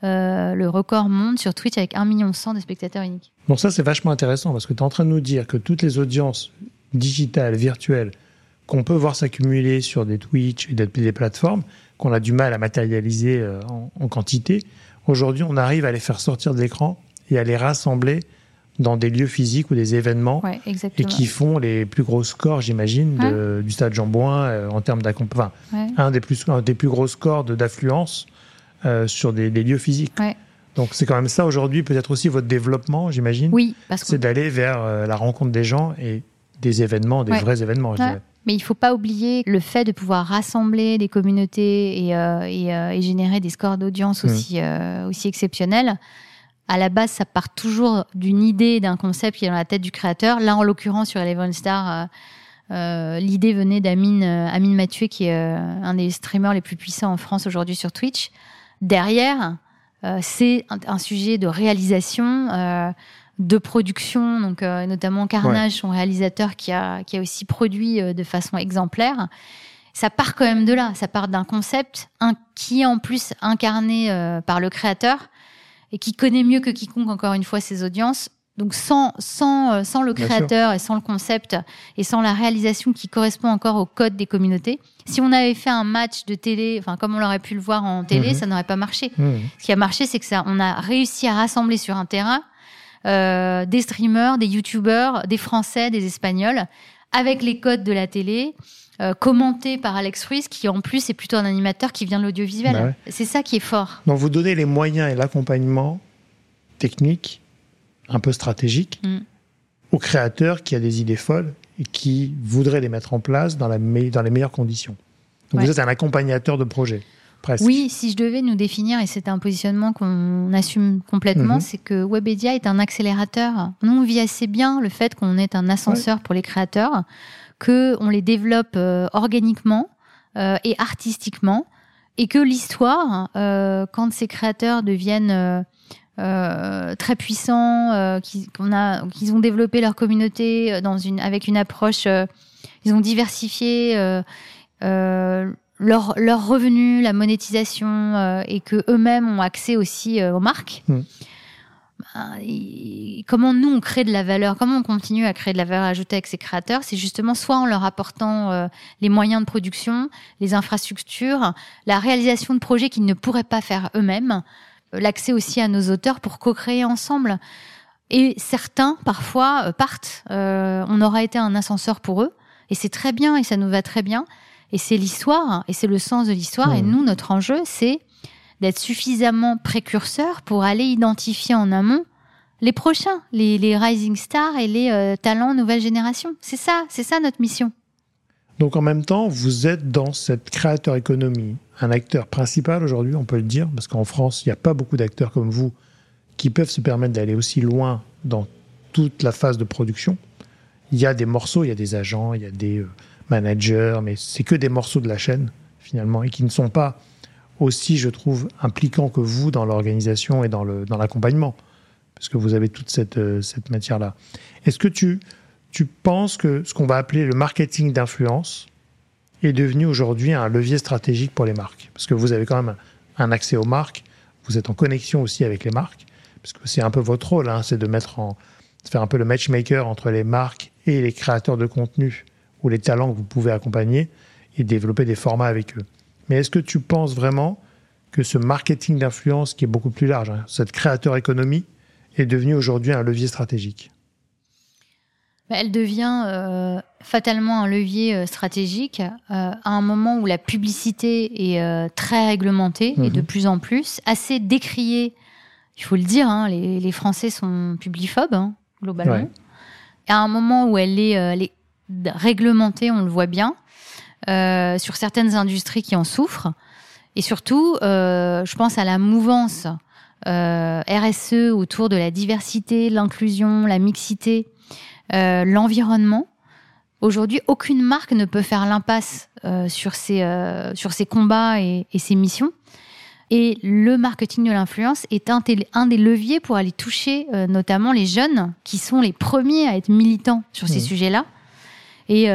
Euh, le record monde sur Twitch avec 1,1 million de spectateurs uniques. Donc ça, c'est vachement intéressant parce que tu es en train de nous dire que toutes les audiences digitales, virtuelles, qu'on peut voir s'accumuler sur des Twitch et des plateformes, qu'on a du mal à matérialiser euh, en, en quantité, aujourd'hui, on arrive à les faire sortir de l'écran et à les rassembler dans des lieux physiques ou des événements et qui font les plus gros scores, j'imagine, du stade Jean-Bouin euh, en termes d'accompagnement. un des plus, des plus gros scores d'affluence euh, sur des, lieux physiques. Donc c'est quand même ça aujourd'hui, peut-être aussi votre développement, j'imagine. Oui, c'est d'aller vers euh, la rencontre des gens et des événements, des vrais événements, je dirais. Mais il ne faut pas oublier le fait de pouvoir rassembler des communautés et, et, générer des scores d'audience mmh. aussi, exceptionnels à la base, ça part toujours d'une idée, d'un concept qui est dans la tête du créateur. Là, en l'occurrence, sur Eleven Star, euh, euh, l'idée venait d'Amine euh, Amine Mathieu, qui est un des streamers les plus puissants en France aujourd'hui sur Twitch. Derrière, c'est un, sujet de réalisation, de production, donc notamment Carnage, son réalisateur, qui a, qui a aussi produit de façon exemplaire. Ça part quand même de là, ça part d'un concept qui est en plus incarné par le créateur et qui connaît mieux que quiconque, encore une fois, ses audiences. Donc sans, sans, euh, sans le créateur et sans le concept et sans la réalisation qui correspond encore au code des communautés, si on avait fait un match de télé, enfin comme on l'aurait pu le voir en télé, mhm. ça n'aurait pas marché. Mhm. Ce qui a marché, c'est que ça, on a réussi à rassembler sur un terrain euh, des streamers, des youtubeurs, des Français, des Espagnols, avec les codes de la télé, euh, commenté par Alex Ruiz, qui en plus est plutôt un animateur qui vient de l'audiovisuel. Bah c'est ça qui est fort. Donc vous donnez les moyens et l'accompagnement technique, un peu stratégique, mm. au créateur qui a des idées folles et qui voudrait les mettre en place dans, la dans les meilleures conditions. Donc vous êtes un accompagnateur de projet. Presque. Oui, si je devais nous définir, et c'est un positionnement qu'on assume complètement, mm-hmm. c'est que Webedia est un accélérateur. Nous, on vit assez bien le fait qu'on est un ascenseur pour les créateurs que on les développe euh, organiquement euh, et artistiquement, et que l'histoire, euh, quand ces créateurs deviennent très puissants, qu'ils a, qu'ils ont développé leur communauté dans une, avec une approche, ils ont diversifié leur, leurs revenus, la monétisation, et que eux-mêmes ont accès aussi aux marques. Mmh. Bah, comment nous on crée de la valeur, comment on continue à créer de la valeur ajoutée avec ces créateurs, c'est justement soit en leur apportant euh, les moyens de production, les infrastructures, la réalisation de projets qu'ils ne pourraient pas faire eux-mêmes, euh, l'accès aussi à nos auteurs pour co-créer ensemble. Et certains, parfois, euh, partent. on aura été un ascenseur pour eux, et c'est très bien, et ça nous va très bien. Et c'est l'histoire, et c'est le sens de l'histoire. Et nous, notre enjeu, c'est d'être suffisamment précurseur pour aller identifier en amont les prochains, les, rising stars et les euh, talents nouvelle génération. C'est ça, c'est ça notre mission. Donc en même temps, vous êtes dans cette créateur économie, un acteur principal aujourd'hui, on peut le dire, parce qu'en France, il n'y a pas beaucoup d'acteurs comme vous qui peuvent se permettre d'aller aussi loin dans toute la phase de production. Il y a des morceaux, il y a des agents, il y a des euh, managers, mais c'est que des morceaux de la chaîne finalement et qui ne sont pas aussi, je trouve, impliquant que vous dans l'organisation et dans l'accompagnement, dans parce que vous avez toute cette, euh, cette matière-là. Est-ce que tu, tu penses que ce qu'on va appeler le marketing d'influence est devenu aujourd'hui un levier stratégique pour les marques? Parce que vous avez quand même un accès aux marques, vous êtes en connexion aussi avec les marques, parce que c'est un peu votre rôle, hein, c'est de mettre en, de faire un peu le matchmaker entre les marques et les créateurs de contenu ou les talents que vous pouvez accompagner et développer des formats avec eux. Mais est-ce que tu penses vraiment que ce marketing d'influence qui est beaucoup plus large, hein, cette créateur économie, est devenu aujourd'hui un levier stratégique? Bah, Elle devient fatalement un levier stratégique à un moment où la publicité est très réglementée et de mhm. plus en plus, assez décriée. Il faut le dire, hein, les, Français sont publiphobes, hein, globalement. Et à un moment où elle est, elle est réglementée, on le voit bien, sur certaines industries qui en souffrent. Et surtout, euh, je pense à la mouvance euh, RSE autour de la diversité, l'inclusion, la mixité, euh, l'environnement. Aujourd'hui, aucune marque ne peut faire l'impasse sur, ses, sur ses combats et, et, ses missions. Et le marketing de l'influence est un, un, des leviers pour aller toucher notamment les jeunes qui sont les premiers à être militants sur ces mmh. sujets-là. Et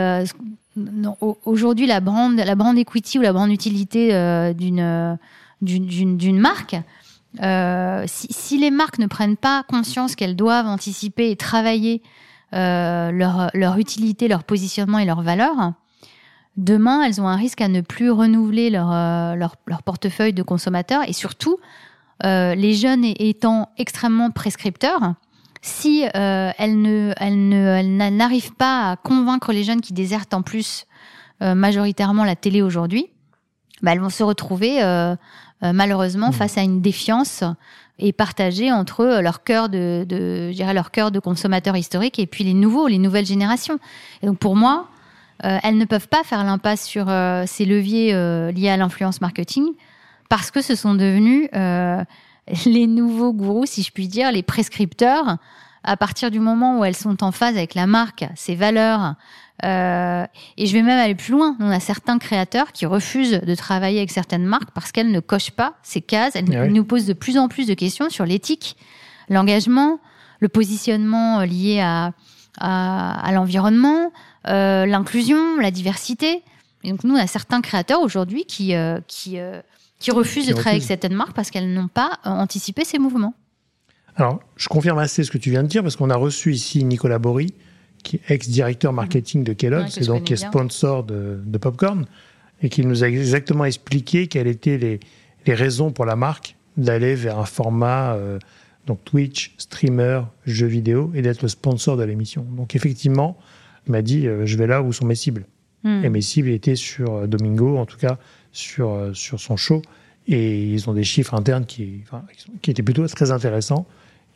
aujourd'hui, la brand, equity ou la brand utilité euh, d'une d'une marque, euh, si, les marques ne prennent pas conscience qu'elles doivent anticiper et travailler euh, leur, utilité, leur positionnement et leur valeur, demain, elles ont un risque à ne plus renouveler leur, euh, leur, portefeuille de consommateurs. Et surtout, euh, les jeunes étant extrêmement prescripteurs, si euh, elle ne, elle ne, n'arrive pas à convaincre les jeunes qui désertent en plus euh, majoritairement la télé aujourd'hui, bah, elles vont se retrouver euh, malheureusement mmh. face à une défiance et partagée entre leur cœur de, de je dirais leur cœur de consommateur historique et puis les nouveaux, les nouvelles générations. Et donc pour moi, elles ne peuvent pas faire l'impasse sur ces leviers liés à l'influence marketing parce que ce sont devenus les nouveaux gourous, si je puis dire, les prescripteurs, à partir du moment où elles sont en phase avec la marque, ses valeurs. Euh, et je vais même aller plus loin. On a certains créateurs qui refusent de travailler avec certaines marques parce qu'elles ne cochent pas ces cases. Elles eh nous posent de plus en plus de questions sur l'éthique, l'engagement, le positionnement euh, lié à, à, l'environnement, euh, l'inclusion, la diversité. Et donc nous, on a certains créateurs aujourd'hui qui, euh, qui euh, qui refusent de travailler avec certaines marques parce qu'elles n'ont pas euh, anticipé ces mouvements. Alors, je confirme assez ce que tu viens de dire parce qu'on a reçu ici Nicolas Bory, qui est ex-directeur marketing de Kellogg's, et donc qui est sponsor de, Popcorn, et qui nous a exactement expliqué quelles étaient les, les raisons pour la marque d'aller vers un format euh, donc Twitch, streamer, jeux vidéo, et d'être le sponsor de l'émission. Donc effectivement, il m'a dit, euh, je vais là où sont mes cibles. Hmm. Et mes cibles étaient sur Domingo, en tout cas sur, euh, sur son show. Et ils ont des chiffres internes qui, qui étaient plutôt très intéressants.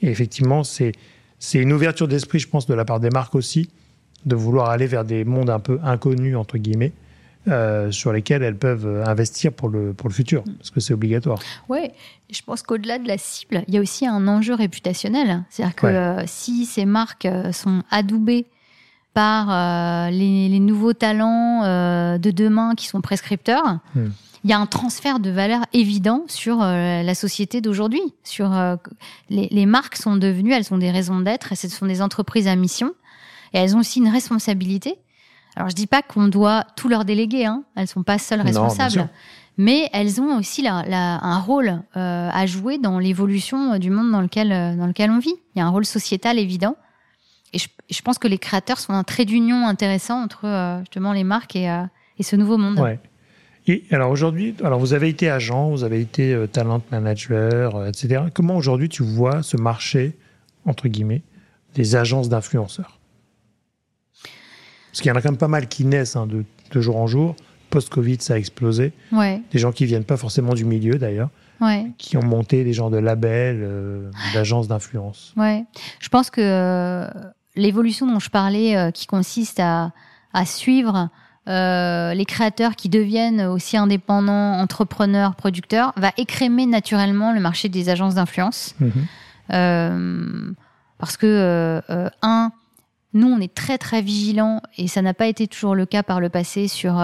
Et effectivement, c'est une ouverture d'esprit, je pense, de la part des marques aussi, de vouloir aller vers des mondes un peu inconnus, entre guillemets, euh, sur lesquels elles peuvent investir pour le, pour le futur, parce que c'est obligatoire. Oui, je pense qu'au-delà de la cible, il y a aussi un enjeu réputationnel. C'est-à-dire que euh, si ces marques sont adoubées par euh, les, nouveaux talents euh, de demain qui sont prescripteurs, hmm. il y a un transfert de valeur évident sur euh, la société d'aujourd'hui. Sur les, marques sont devenues, elles ont des raisons d'être, ce sont des entreprises à mission, et elles ont aussi une responsabilité. Alors je dis pas qu'on doit tout leur déléguer, hein. elles sont pas seules responsables. mais elles ont aussi un rôle à jouer dans l'évolution du monde dans lequel, dans lequel on vit. Il y a un rôle sociétal évident. Et je, pense que les créateurs sont un trait d'union intéressant entre euh, justement les marques et, euh, et, ce nouveau monde. Ouais. Et alors aujourd'hui, alors vous avez été agent, vous avez été euh, talent manager, etc. Comment aujourd'hui tu vois ce marché entre guillemets des agences d'influenceurs? Parce qu'il y en a quand même pas mal qui naissent hein, de, de, jour en jour. Post-Covid, ça a explosé. Ouais. Des gens qui viennent pas forcément du milieu d'ailleurs. Ouais. qui ont monté des genres de labels, d'agences d'influence. Ouais, je pense que l'évolution dont je parlais, euh, qui consiste à, suivre euh, les créateurs qui deviennent aussi indépendants, entrepreneurs, producteurs, va écrémer naturellement le marché des agences d'influence. Mhm. Euh, parce que, un, nous, on est très très vigilants, et ça n'a pas été toujours le cas par le passé, sur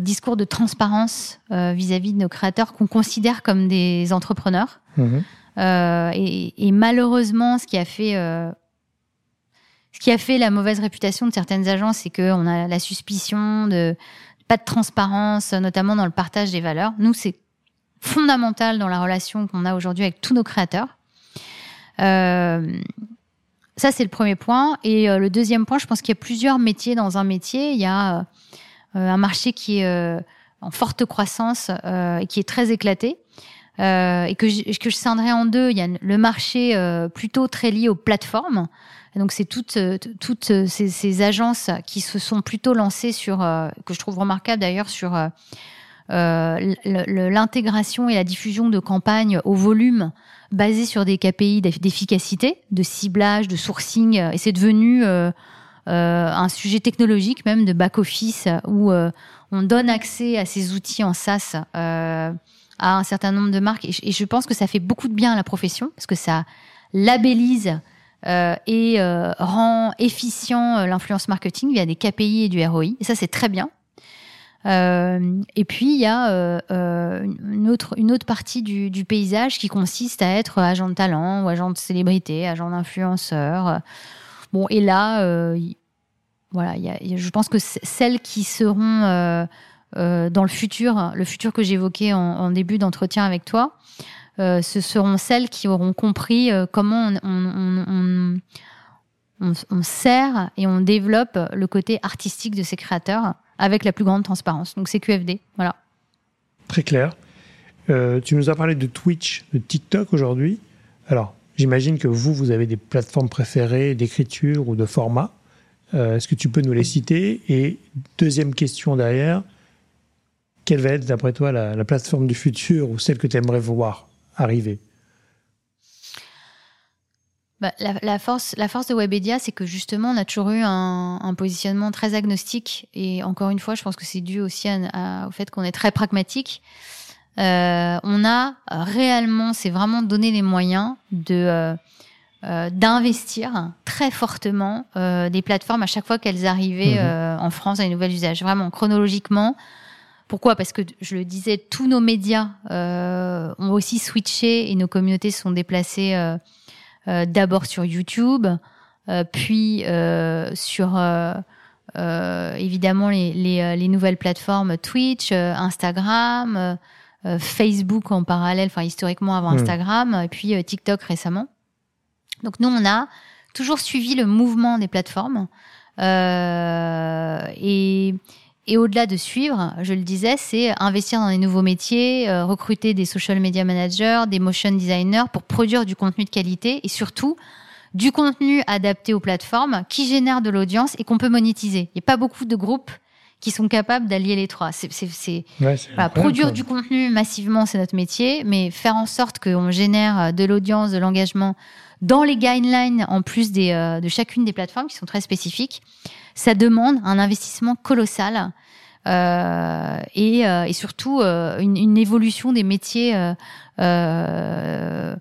discours de transparence vis-à-vis de nos créateurs qu'on considère comme des entrepreneurs. Mhm. et, malheureusement, ce qui a fait ce qui a fait la mauvaise réputation de certaines agences, c'est qu'on a la suspicion de pas de transparence, notamment dans le partage des valeurs. Nous, c'est fondamental dans la relation qu'on a aujourd'hui avec tous nos créateurs. Euh, ça, c'est le premier point. Et euh, le deuxième point, je pense qu'il y a plusieurs métiers dans un métier. Il y a euh, un marché qui est en forte croissance et qui est très éclaté. et que je, que je scindrais en deux. Il y a le marché plutôt très lié aux plateformes. Donc c'est toutes, toutes ces, ces, agences qui se sont plutôt lancées sur, que je trouve remarquable d'ailleurs, sur l'intégration et la diffusion de campagnes au volume basées sur des KPI d'efficacité, de ciblage, de sourcing. Et c'est devenu euh, un sujet technologique même de back-office où euh, on donne accès à ces outils en SaaS euh, à un certain nombre de marques. Et je, pense que ça fait beaucoup de bien à la profession parce que ça labellise et rend efficient l'influence marketing via des KPI et du ROI. Et ça, c'est très bien. et puis il y a une autre une autre partie du, paysage qui consiste à être agent de talent ou agent de célébrité, agent d'influenceur. Bon et là voilà, je pense que celles qui seront euh, euh, dans le futur, le futur que j'évoquais en, début d'entretien avec toi, euh, ce seront celles qui auront compris comment on, sert et on développe le côté artistique de ces créateurs avec la plus grande transparence. Donc c'est QFD, voilà. Très clair. tu nous as parlé de Twitch, de TikTok aujourd'hui. Alors, j'imagine que vous, vous avez des plateformes préférées d'écriture ou de format. Euh, est-ce que tu peux nous les citer? Et deuxième question derrière, quelle va être d'après toi la, plateforme du futur ou celle que tu aimerais voir? Arriver bah, la, force, la force de Webedia, c'est que justement, on a toujours eu un, positionnement très agnostique. Et encore une fois, je pense que c'est dû aussi au fait qu'on est très pragmatique. Euh, on a réellement, c'est vraiment donné les moyens de, euh, euh, d'investir très fortement euh, des plateformes à chaque fois qu'elles arrivaient mhm. en France à un nouvel usage. Vraiment, chronologiquement. Pourquoi? Parce que, je le disais, tous nos médias ont aussi switché et nos communautés se sont déplacées d'abord sur YouTube, puis sur évidemment les, les, les, nouvelles plateformes Twitch, Instagram, Facebook en parallèle, enfin historiquement avant mhm. Instagram, et puis TikTok récemment. Donc nous, on a toujours suivi le mouvement des plateformes. Euh, et, et au-delà de suivre, je le disais, c'est investir dans des nouveaux métiers, euh, recruter des social media managers, des motion designers pour produire du contenu de qualité et surtout du contenu adapté aux plateformes qui génère de l'audience et qu'on peut monétiser. Il n'y a pas beaucoup de groupes qui sont capables d'allier les trois. C'est, produire du contenu massivement, c'est notre métier, mais faire en sorte qu'on génère de l'audience, de l'engagement dans les guidelines, en plus des, euh, de chacune des plateformes qui sont très spécifiques, ça demande un investissement colossal euh, et, euh, et, surtout euh, une, une, évolution des métiers, voilà,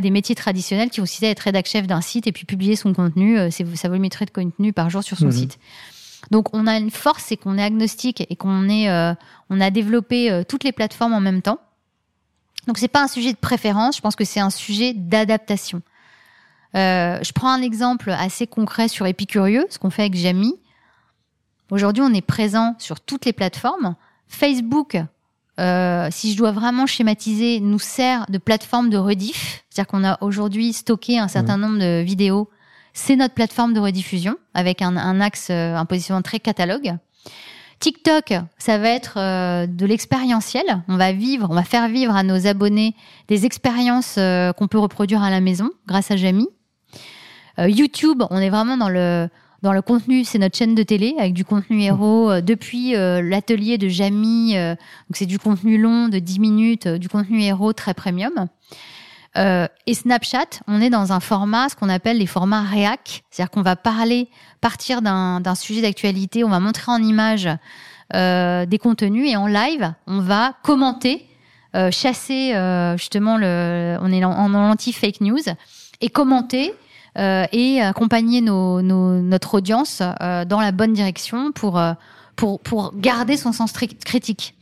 des métiers traditionnels qui consistent à être rédac chef d'un site et puis publier son contenu, sa volumétrie de contenu par jour sur son mhm. site. Donc on a une force, c'est qu'on est agnostique et qu'on est, on a développé toutes les plateformes en même temps. Donc c'est pas un sujet de préférence, je pense que c'est un sujet d'adaptation. Euh, je prends un exemple assez concret sur Épicurieux, ce qu'on fait avec Jamie. Aujourd'hui, on est présent sur toutes les plateformes. Facebook, euh, si je dois vraiment schématiser, nous sert de plateforme de rediff. C'est-à-dire qu'on a aujourd'hui stocké un certain mmh. nombre de vidéos. C'est notre plateforme de rediffusion avec un, un axe, euh, un positionnement très catalogue. TikTok, ça va être euh, de l'expérientiel. On va vivre, on va faire vivre à nos abonnés des expériences euh, qu'on peut reproduire à la maison grâce à Jamie. Euh, YouTube, on est vraiment dans le dans le contenu, c'est notre chaîne de télé avec du contenu héros euh, depuis euh, l'atelier de Jamie. donc c'est du contenu long de 10 minutes, du contenu héros très premium. et Snapchat, on est dans un format, ce qu'on appelle les formats réac, c'est-à-dire qu'on va parler, partir d'un sujet d'actualité, on va montrer en image des contenus et en live, on va commenter, chasser justement le, on est en, en anti fake news et commenter et accompagner nos, nos, notre audience euh, dans la bonne direction pour, euh, pour, pour garder son sens critique.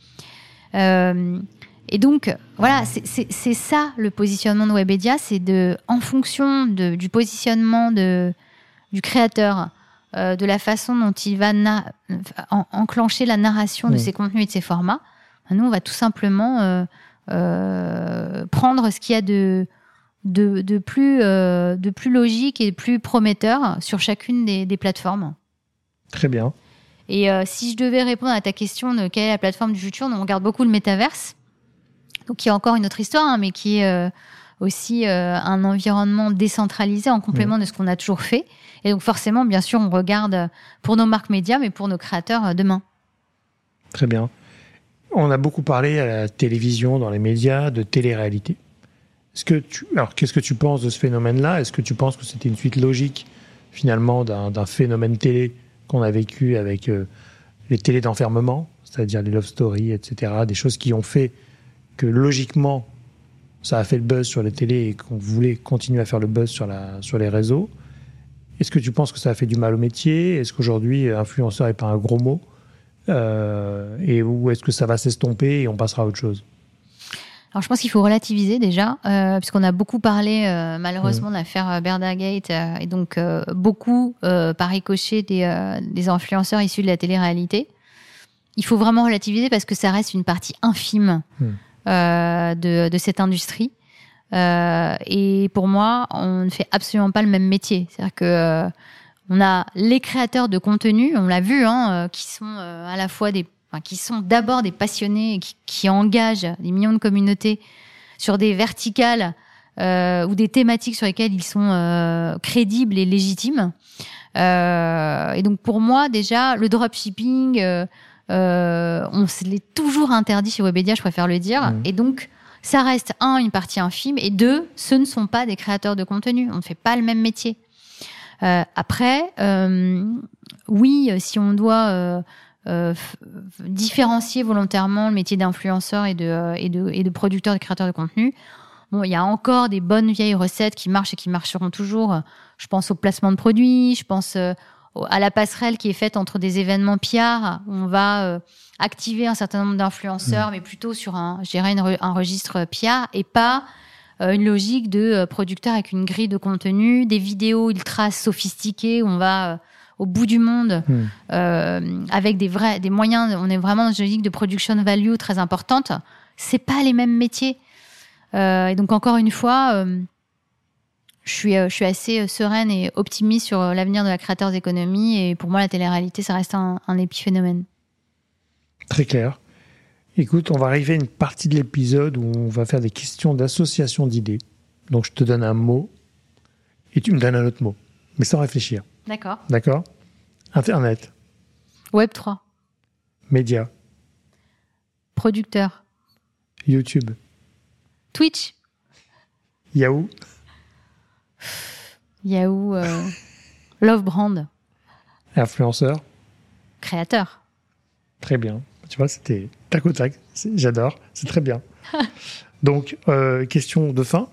et donc, voilà, c'est ça le positionnement de Webedia, c'est de, en fonction de, du positionnement de, du créateur, de la façon dont il va enclencher la narration de ses contenus et de ses formats, nous, on va tout simplement prendre ce qu'il y a de de, plus, euh, de plus logique et plus prometteur sur chacune des, plateformes. Très bien. Et euh, si je devais répondre à ta question de quelle est la plateforme du futur, on regarde beaucoup le métaverse. Donc y a encore une autre histoire, hein, mais qui est aussi un environnement décentralisé en complément de ce qu'on a toujours fait. Et donc forcément, bien sûr, on regarde pour nos marques médias, mais pour nos créateurs demain. Très bien. On a beaucoup parlé à la télévision, dans les médias, de télé-réalité. Est-ce que tu, alors, qu'est-ce que tu penses de ce phénomène-là? Est-ce que tu penses que c'était une suite logique, finalement, d'un phénomène télé qu'on a vécu avec euh, les télés d'enfermement, c'est-à-dire les love stories, etc., des choses qui ont fait que, logiquement, ça a fait le buzz sur les télés et qu'on voulait continuer à faire le buzz sur, la, sur les réseaux? Est-ce que tu penses que ça a fait du mal au métier? Est-ce qu'aujourd'hui, influenceur n'est pas un gros mot? Euh, Et où est-ce que ça va s'estomper et on passera à autre chose? Alors je pense qu'il faut relativiser déjà, euh, puisqu'on a beaucoup parlé euh, malheureusement de l'affaire euh, Berdagate euh, et donc euh, beaucoup par ricochet des, des, influenceurs issus de la télé-réalité. Il faut vraiment relativiser parce que ça reste une partie infime hmm. de, de, cette industrie. et pour moi, on ne fait absolument pas le même métier. C'est-à-dire que on a les créateurs de contenu, on l'a vu, hein, qui sont à la fois des qui sont d'abord des passionnés qui, qui, engagent des millions de communautés sur des verticales euh, ou des thématiques sur lesquelles ils sont euh, crédibles et légitimes. Euh, et donc pour moi déjà le dropshipping, on se l'est toujours interdit chez Webedia, je préfère le dire. Mmh. Et donc ça reste un une partie infime et deux ce ne sont pas des créateurs de contenu. On ne fait pas le même métier. Après, oui, si on doit euh, différencier volontairement le métier d'influenceur et de, euh, et, de, et de producteur, de créateur de contenu. Bon, il y a encore des bonnes vieilles recettes qui marchent et qui marcheront toujours. Je pense au placement de produits, je pense euh, à la passerelle qui est faite entre des événements PR où on va activer un certain nombre d'influenceurs, mmh. mais plutôt sur un, je dirais, un registre PR et pas une logique de producteur avec une grille de contenu, des vidéos ultra sophistiquées où on va au bout du monde, hmm. euh, avec des vrais, des moyens. On est vraiment dans une logique de production value très importante. C'est pas les mêmes métiers. Euh, et donc encore une fois, euh, je suis, je suis assez sereine et optimiste sur l'avenir de la créateur d'économie. Et pour moi, la télé-réalité, ça reste un, un épiphénomène. Très clair. Écoute, on va arriver à une partie de l'épisode où on va faire des questions d'association d'idées. Donc je te donne un mot et tu me donnes un autre mot, mais sans réfléchir. D'accord. D'accord? Internet. Web 3. Média. Producteur. YouTube. Twitch. Yahoo. Yahoo. Euh, Love Brand. Influenceur. Créateur. Très bien. Tu vois, c'était tac au tac. J'adore. C'est très bien. Donc, euh, question de fin.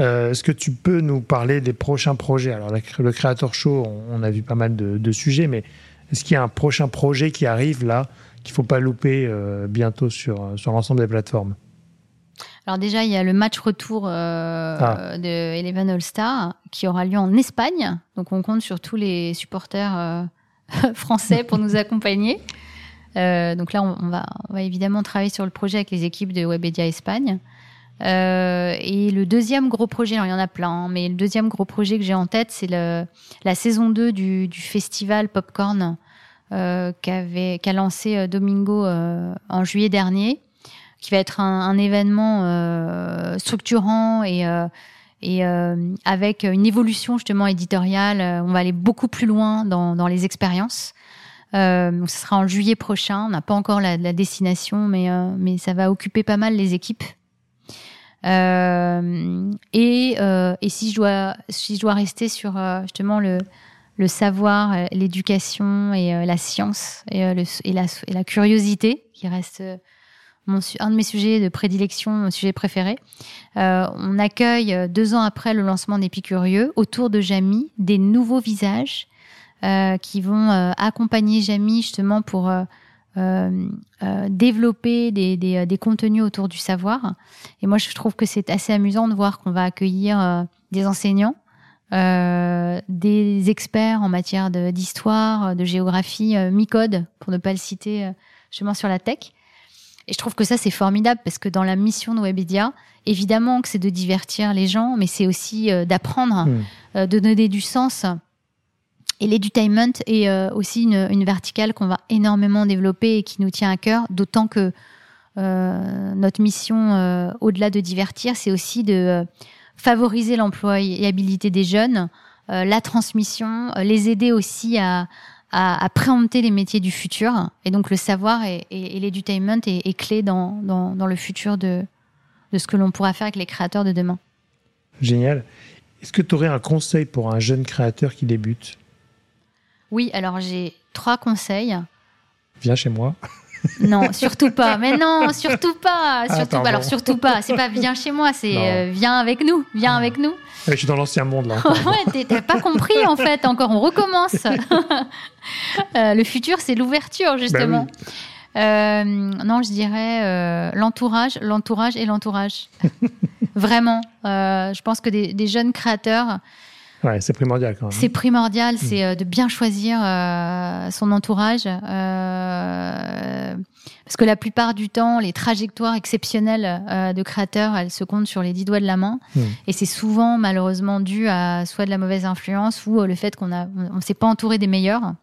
Euh, est-ce que tu peux nous parler des prochains projets? Alors, le Creator Show, on, a vu pas mal de, sujets, mais est-ce qu'il y a un prochain projet qui arrive là, qu'il ne faut pas louper euh, bientôt sur, sur l'ensemble des plateformes? Alors déjà, il y a le match retour euh, ah. de Eleven All Star qui aura lieu en Espagne. Donc on compte sur tous les supporters français pour nous accompagner. donc là, on, va, on va évidemment travailler sur le projet avec les équipes de Webedia Espagne. Euh, et le deuxième gros projet, il y en a plein, hein, mais le deuxième gros projet que j'ai en tête, c'est la saison 2 du, du festival Popcorn euh, qu'a lancé euh, Domingo euh, en juillet dernier, qui va être un, un événement euh, structurant et, et avec une évolution justement éditoriale. On va aller beaucoup plus loin dans, dans les expériences. Euh, ce sera en juillet prochain. On n'a pas encore la, la destination, mais, mais ça va occuper pas mal les équipes. Euh, et, euh, et si je dois si je dois rester sur euh, justement le le savoir, l'éducation et la science et, le, et, la, et, la, curiosité, qui reste mon, un de mes sujets de prédilection, mon sujet préféré. On accueille deux ans après le lancement d'Épicurieux, autour de Jamie, des nouveaux visages euh, qui vont accompagner Jamie justement pour euh, euh, développer des, des, euh, des, contenus autour du savoir. Et moi, je trouve que c'est assez amusant de voir qu'on va accueillir euh, des enseignants, euh, des experts en matière d'histoire, de, géographie, Micode, pour ne pas le citer justement sur la tech. Et je trouve que ça, c'est formidable parce que dans la mission de Webedia, évidemment que c'est de divertir les gens, mais c'est aussi d'apprendre, mmh. de donner du sens et l'edutainment est euh, aussi une, verticale qu'on va énormément développer et qui nous tient à cœur, d'autant que notre mission, au-delà de divertir, c'est aussi de favoriser l'employabilité des jeunes, la transmission, les aider aussi à, préempter les métiers du futur. Et donc le savoir et, l'edutainment est, clé dans, dans, le futur de, de ce que l'on pourra faire avec les créateurs de demain. Génial. Est-ce que tu aurais un conseil pour un jeune créateur qui débute? Oui, alors j'ai trois conseils. Viens chez moi. Non, surtout pas. Mais non, surtout pas. Ah, surtout pas. Alors surtout pas. C'est pas viens chez moi, c'est euh, viens avec nous. Viens ah. avec nous. Je suis dans l'ancien monde là. ouais, t'as pas compris en fait. Encore, on recommence. Euh, le futur, c'est l'ouverture justement. Ben non, je dirais l'entourage, l'entourage et l'entourage. Vraiment. je pense que des jeunes créateurs Ouais, c'est primordial quand même. C'est primordial, c'est euh, de bien choisir euh, son entourage. Euh, parce que la plupart du temps, les trajectoires exceptionnelles de créateurs, elles se comptent sur les dix doigts de la main. Mm. Et c'est souvent, malheureusement, dû à soit de la mauvaise influence ou le fait qu'on ne on, s'est pas entouré des meilleurs.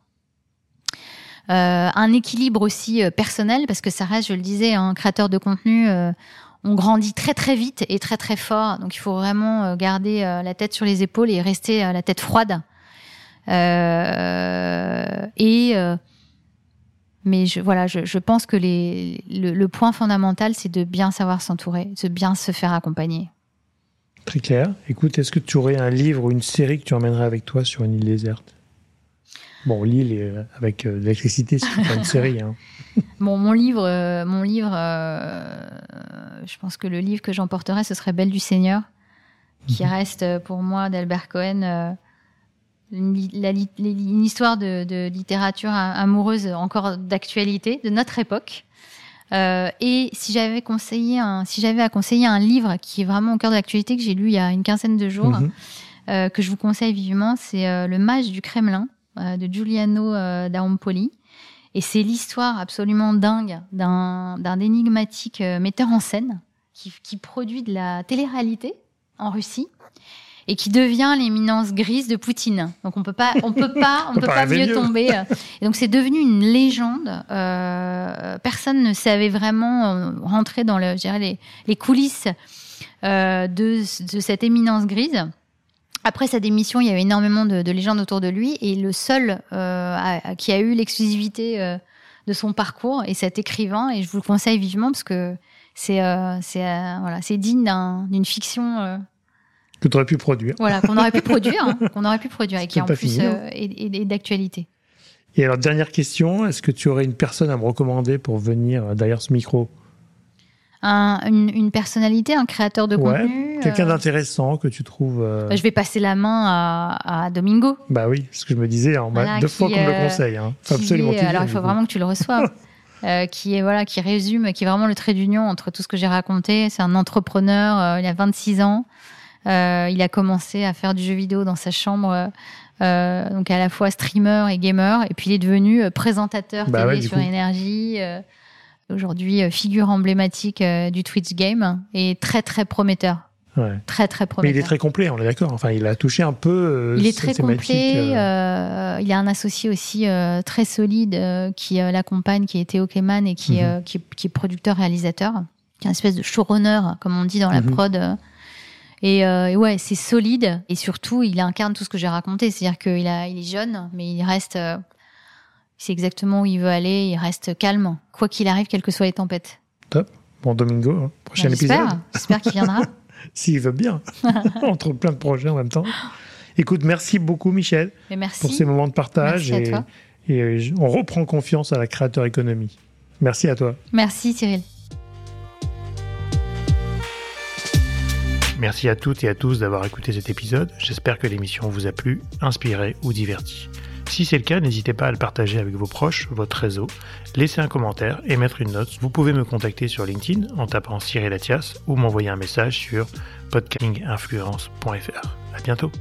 un équilibre aussi personnel, parce que ça reste, je le disais, un créateur de contenu on grandit très très vite et très très fort. Donc il faut vraiment euh, garder euh, la tête sur les épaules et rester euh, la tête froide. et mais je, voilà, je, pense que les, le, point fondamental, c'est de bien savoir s'entourer, de bien se faire accompagner. Très clair. Écoute, est-ce que tu aurais un livre ou une série que tu emmènerais avec toi sur une île déserte? Bon, l'île avec l'électricité, c'est pas une série. Hein. Bon, mon livre, euh, mon livre euh, je pense que le livre que j'emporterais, ce serait Belle du Seigneur, qui mhm. reste euh, pour moi d'Albert Cohen une, histoire de, littérature amoureuse encore d'actualité, de notre époque. et si j'avais conseillé un, si j'avais à conseiller un livre qui est vraiment au cœur de l'actualité que j'ai lu il y a une quinzaine de jours, mhm. que je vous conseille vivement, c'est Le Mage du Kremlin de Giuliano D'Aompoli. Et c'est l'histoire absolument dingue d'un énigmatique euh, metteur en scène qui, produit de la télé-réalité en Russie et qui devient l'éminence grise de Poutine. Donc on peut pas, on peut pas, on, peut pas, mieux tomber. Et donc c'est devenu une légende. Euh, personne ne savait vraiment euh, rentrer dans le, les, les, coulisses de, de, cette éminence grise. Après sa démission, il y avait énormément de, légendes autour de lui et le seul euh, qui a eu l'exclusivité euh, de son parcours est cet écrivain et je vous le conseille vivement parce que c'est euh, c'est voilà c'est digne d'une fiction que tu aurais pu produire. Voilà qu'on aurait pu produire, hein, qu'on aurait pu produire et qui en plus est, d'actualité. Et alors dernière question, est-ce que tu aurais une personne à me recommander pour venir derrière ce micro? Une, personnalité, un créateur de contenu. Quelqu'un euh, d'intéressant que tu trouves. Euh, bah, je vais passer la main à, Domingo. Bah oui, ce que je me disais, hein, deux fois qu'on me le euh, conseille. Hein. absolument alors il faut vraiment que tu le reçoives. qui est voilà, qui résume, qui est vraiment le trait d'union entre tout ce que j'ai raconté. C'est un entrepreneur. il a 26 ans. il a commencé à faire du jeu vidéo dans sa chambre. donc à la fois streamer et gamer, et puis il est devenu présentateur bah télé sur énergie, aujourd'hui euh, figure emblématique euh, du Twitch game et très très prometteur. Très très prometteur. Mais il est très complet, on est d'accord. Enfin, il a touché un peu. Euh, il est très complet. il a un associé aussi très solide qui l'accompagne, qui est Théo Keman et qui, mhm. qui, est producteur-réalisateur, qui est une espèce de showrunner, comme on dit dans la mhm. prod. Et, ouais, c'est solide et surtout, il incarne tout ce que j'ai raconté. C'est-à-dire qu'il il est jeune, mais il reste sait exactement où il veut aller, il reste calme, quoi qu'il arrive, quelles que soient les tempêtes. Top. Bon, Domingo, hein. prochain bah, épisode. J'espère qu'il viendra. S'il veut bien, entre plein de projets en même temps. Écoute, merci beaucoup, Michel, merci. pour ces moments de partage. Merci et, à toi. et euh, on reprend confiance à la créateur économie. Merci à toi. Merci, Cyril. Merci à toutes et à tous d'avoir écouté cet épisode. J'espère que l'émission vous a plu, inspiré ou diverti. Si c'est le cas, n'hésitez pas à le partager avec vos proches, votre réseau, laisser un commentaire et mettre une note. Vous pouvez me contacter sur LinkedIn en tapant Cyril Latias ou m'envoyer un message sur podcastinginfluence.fr. À bientôt.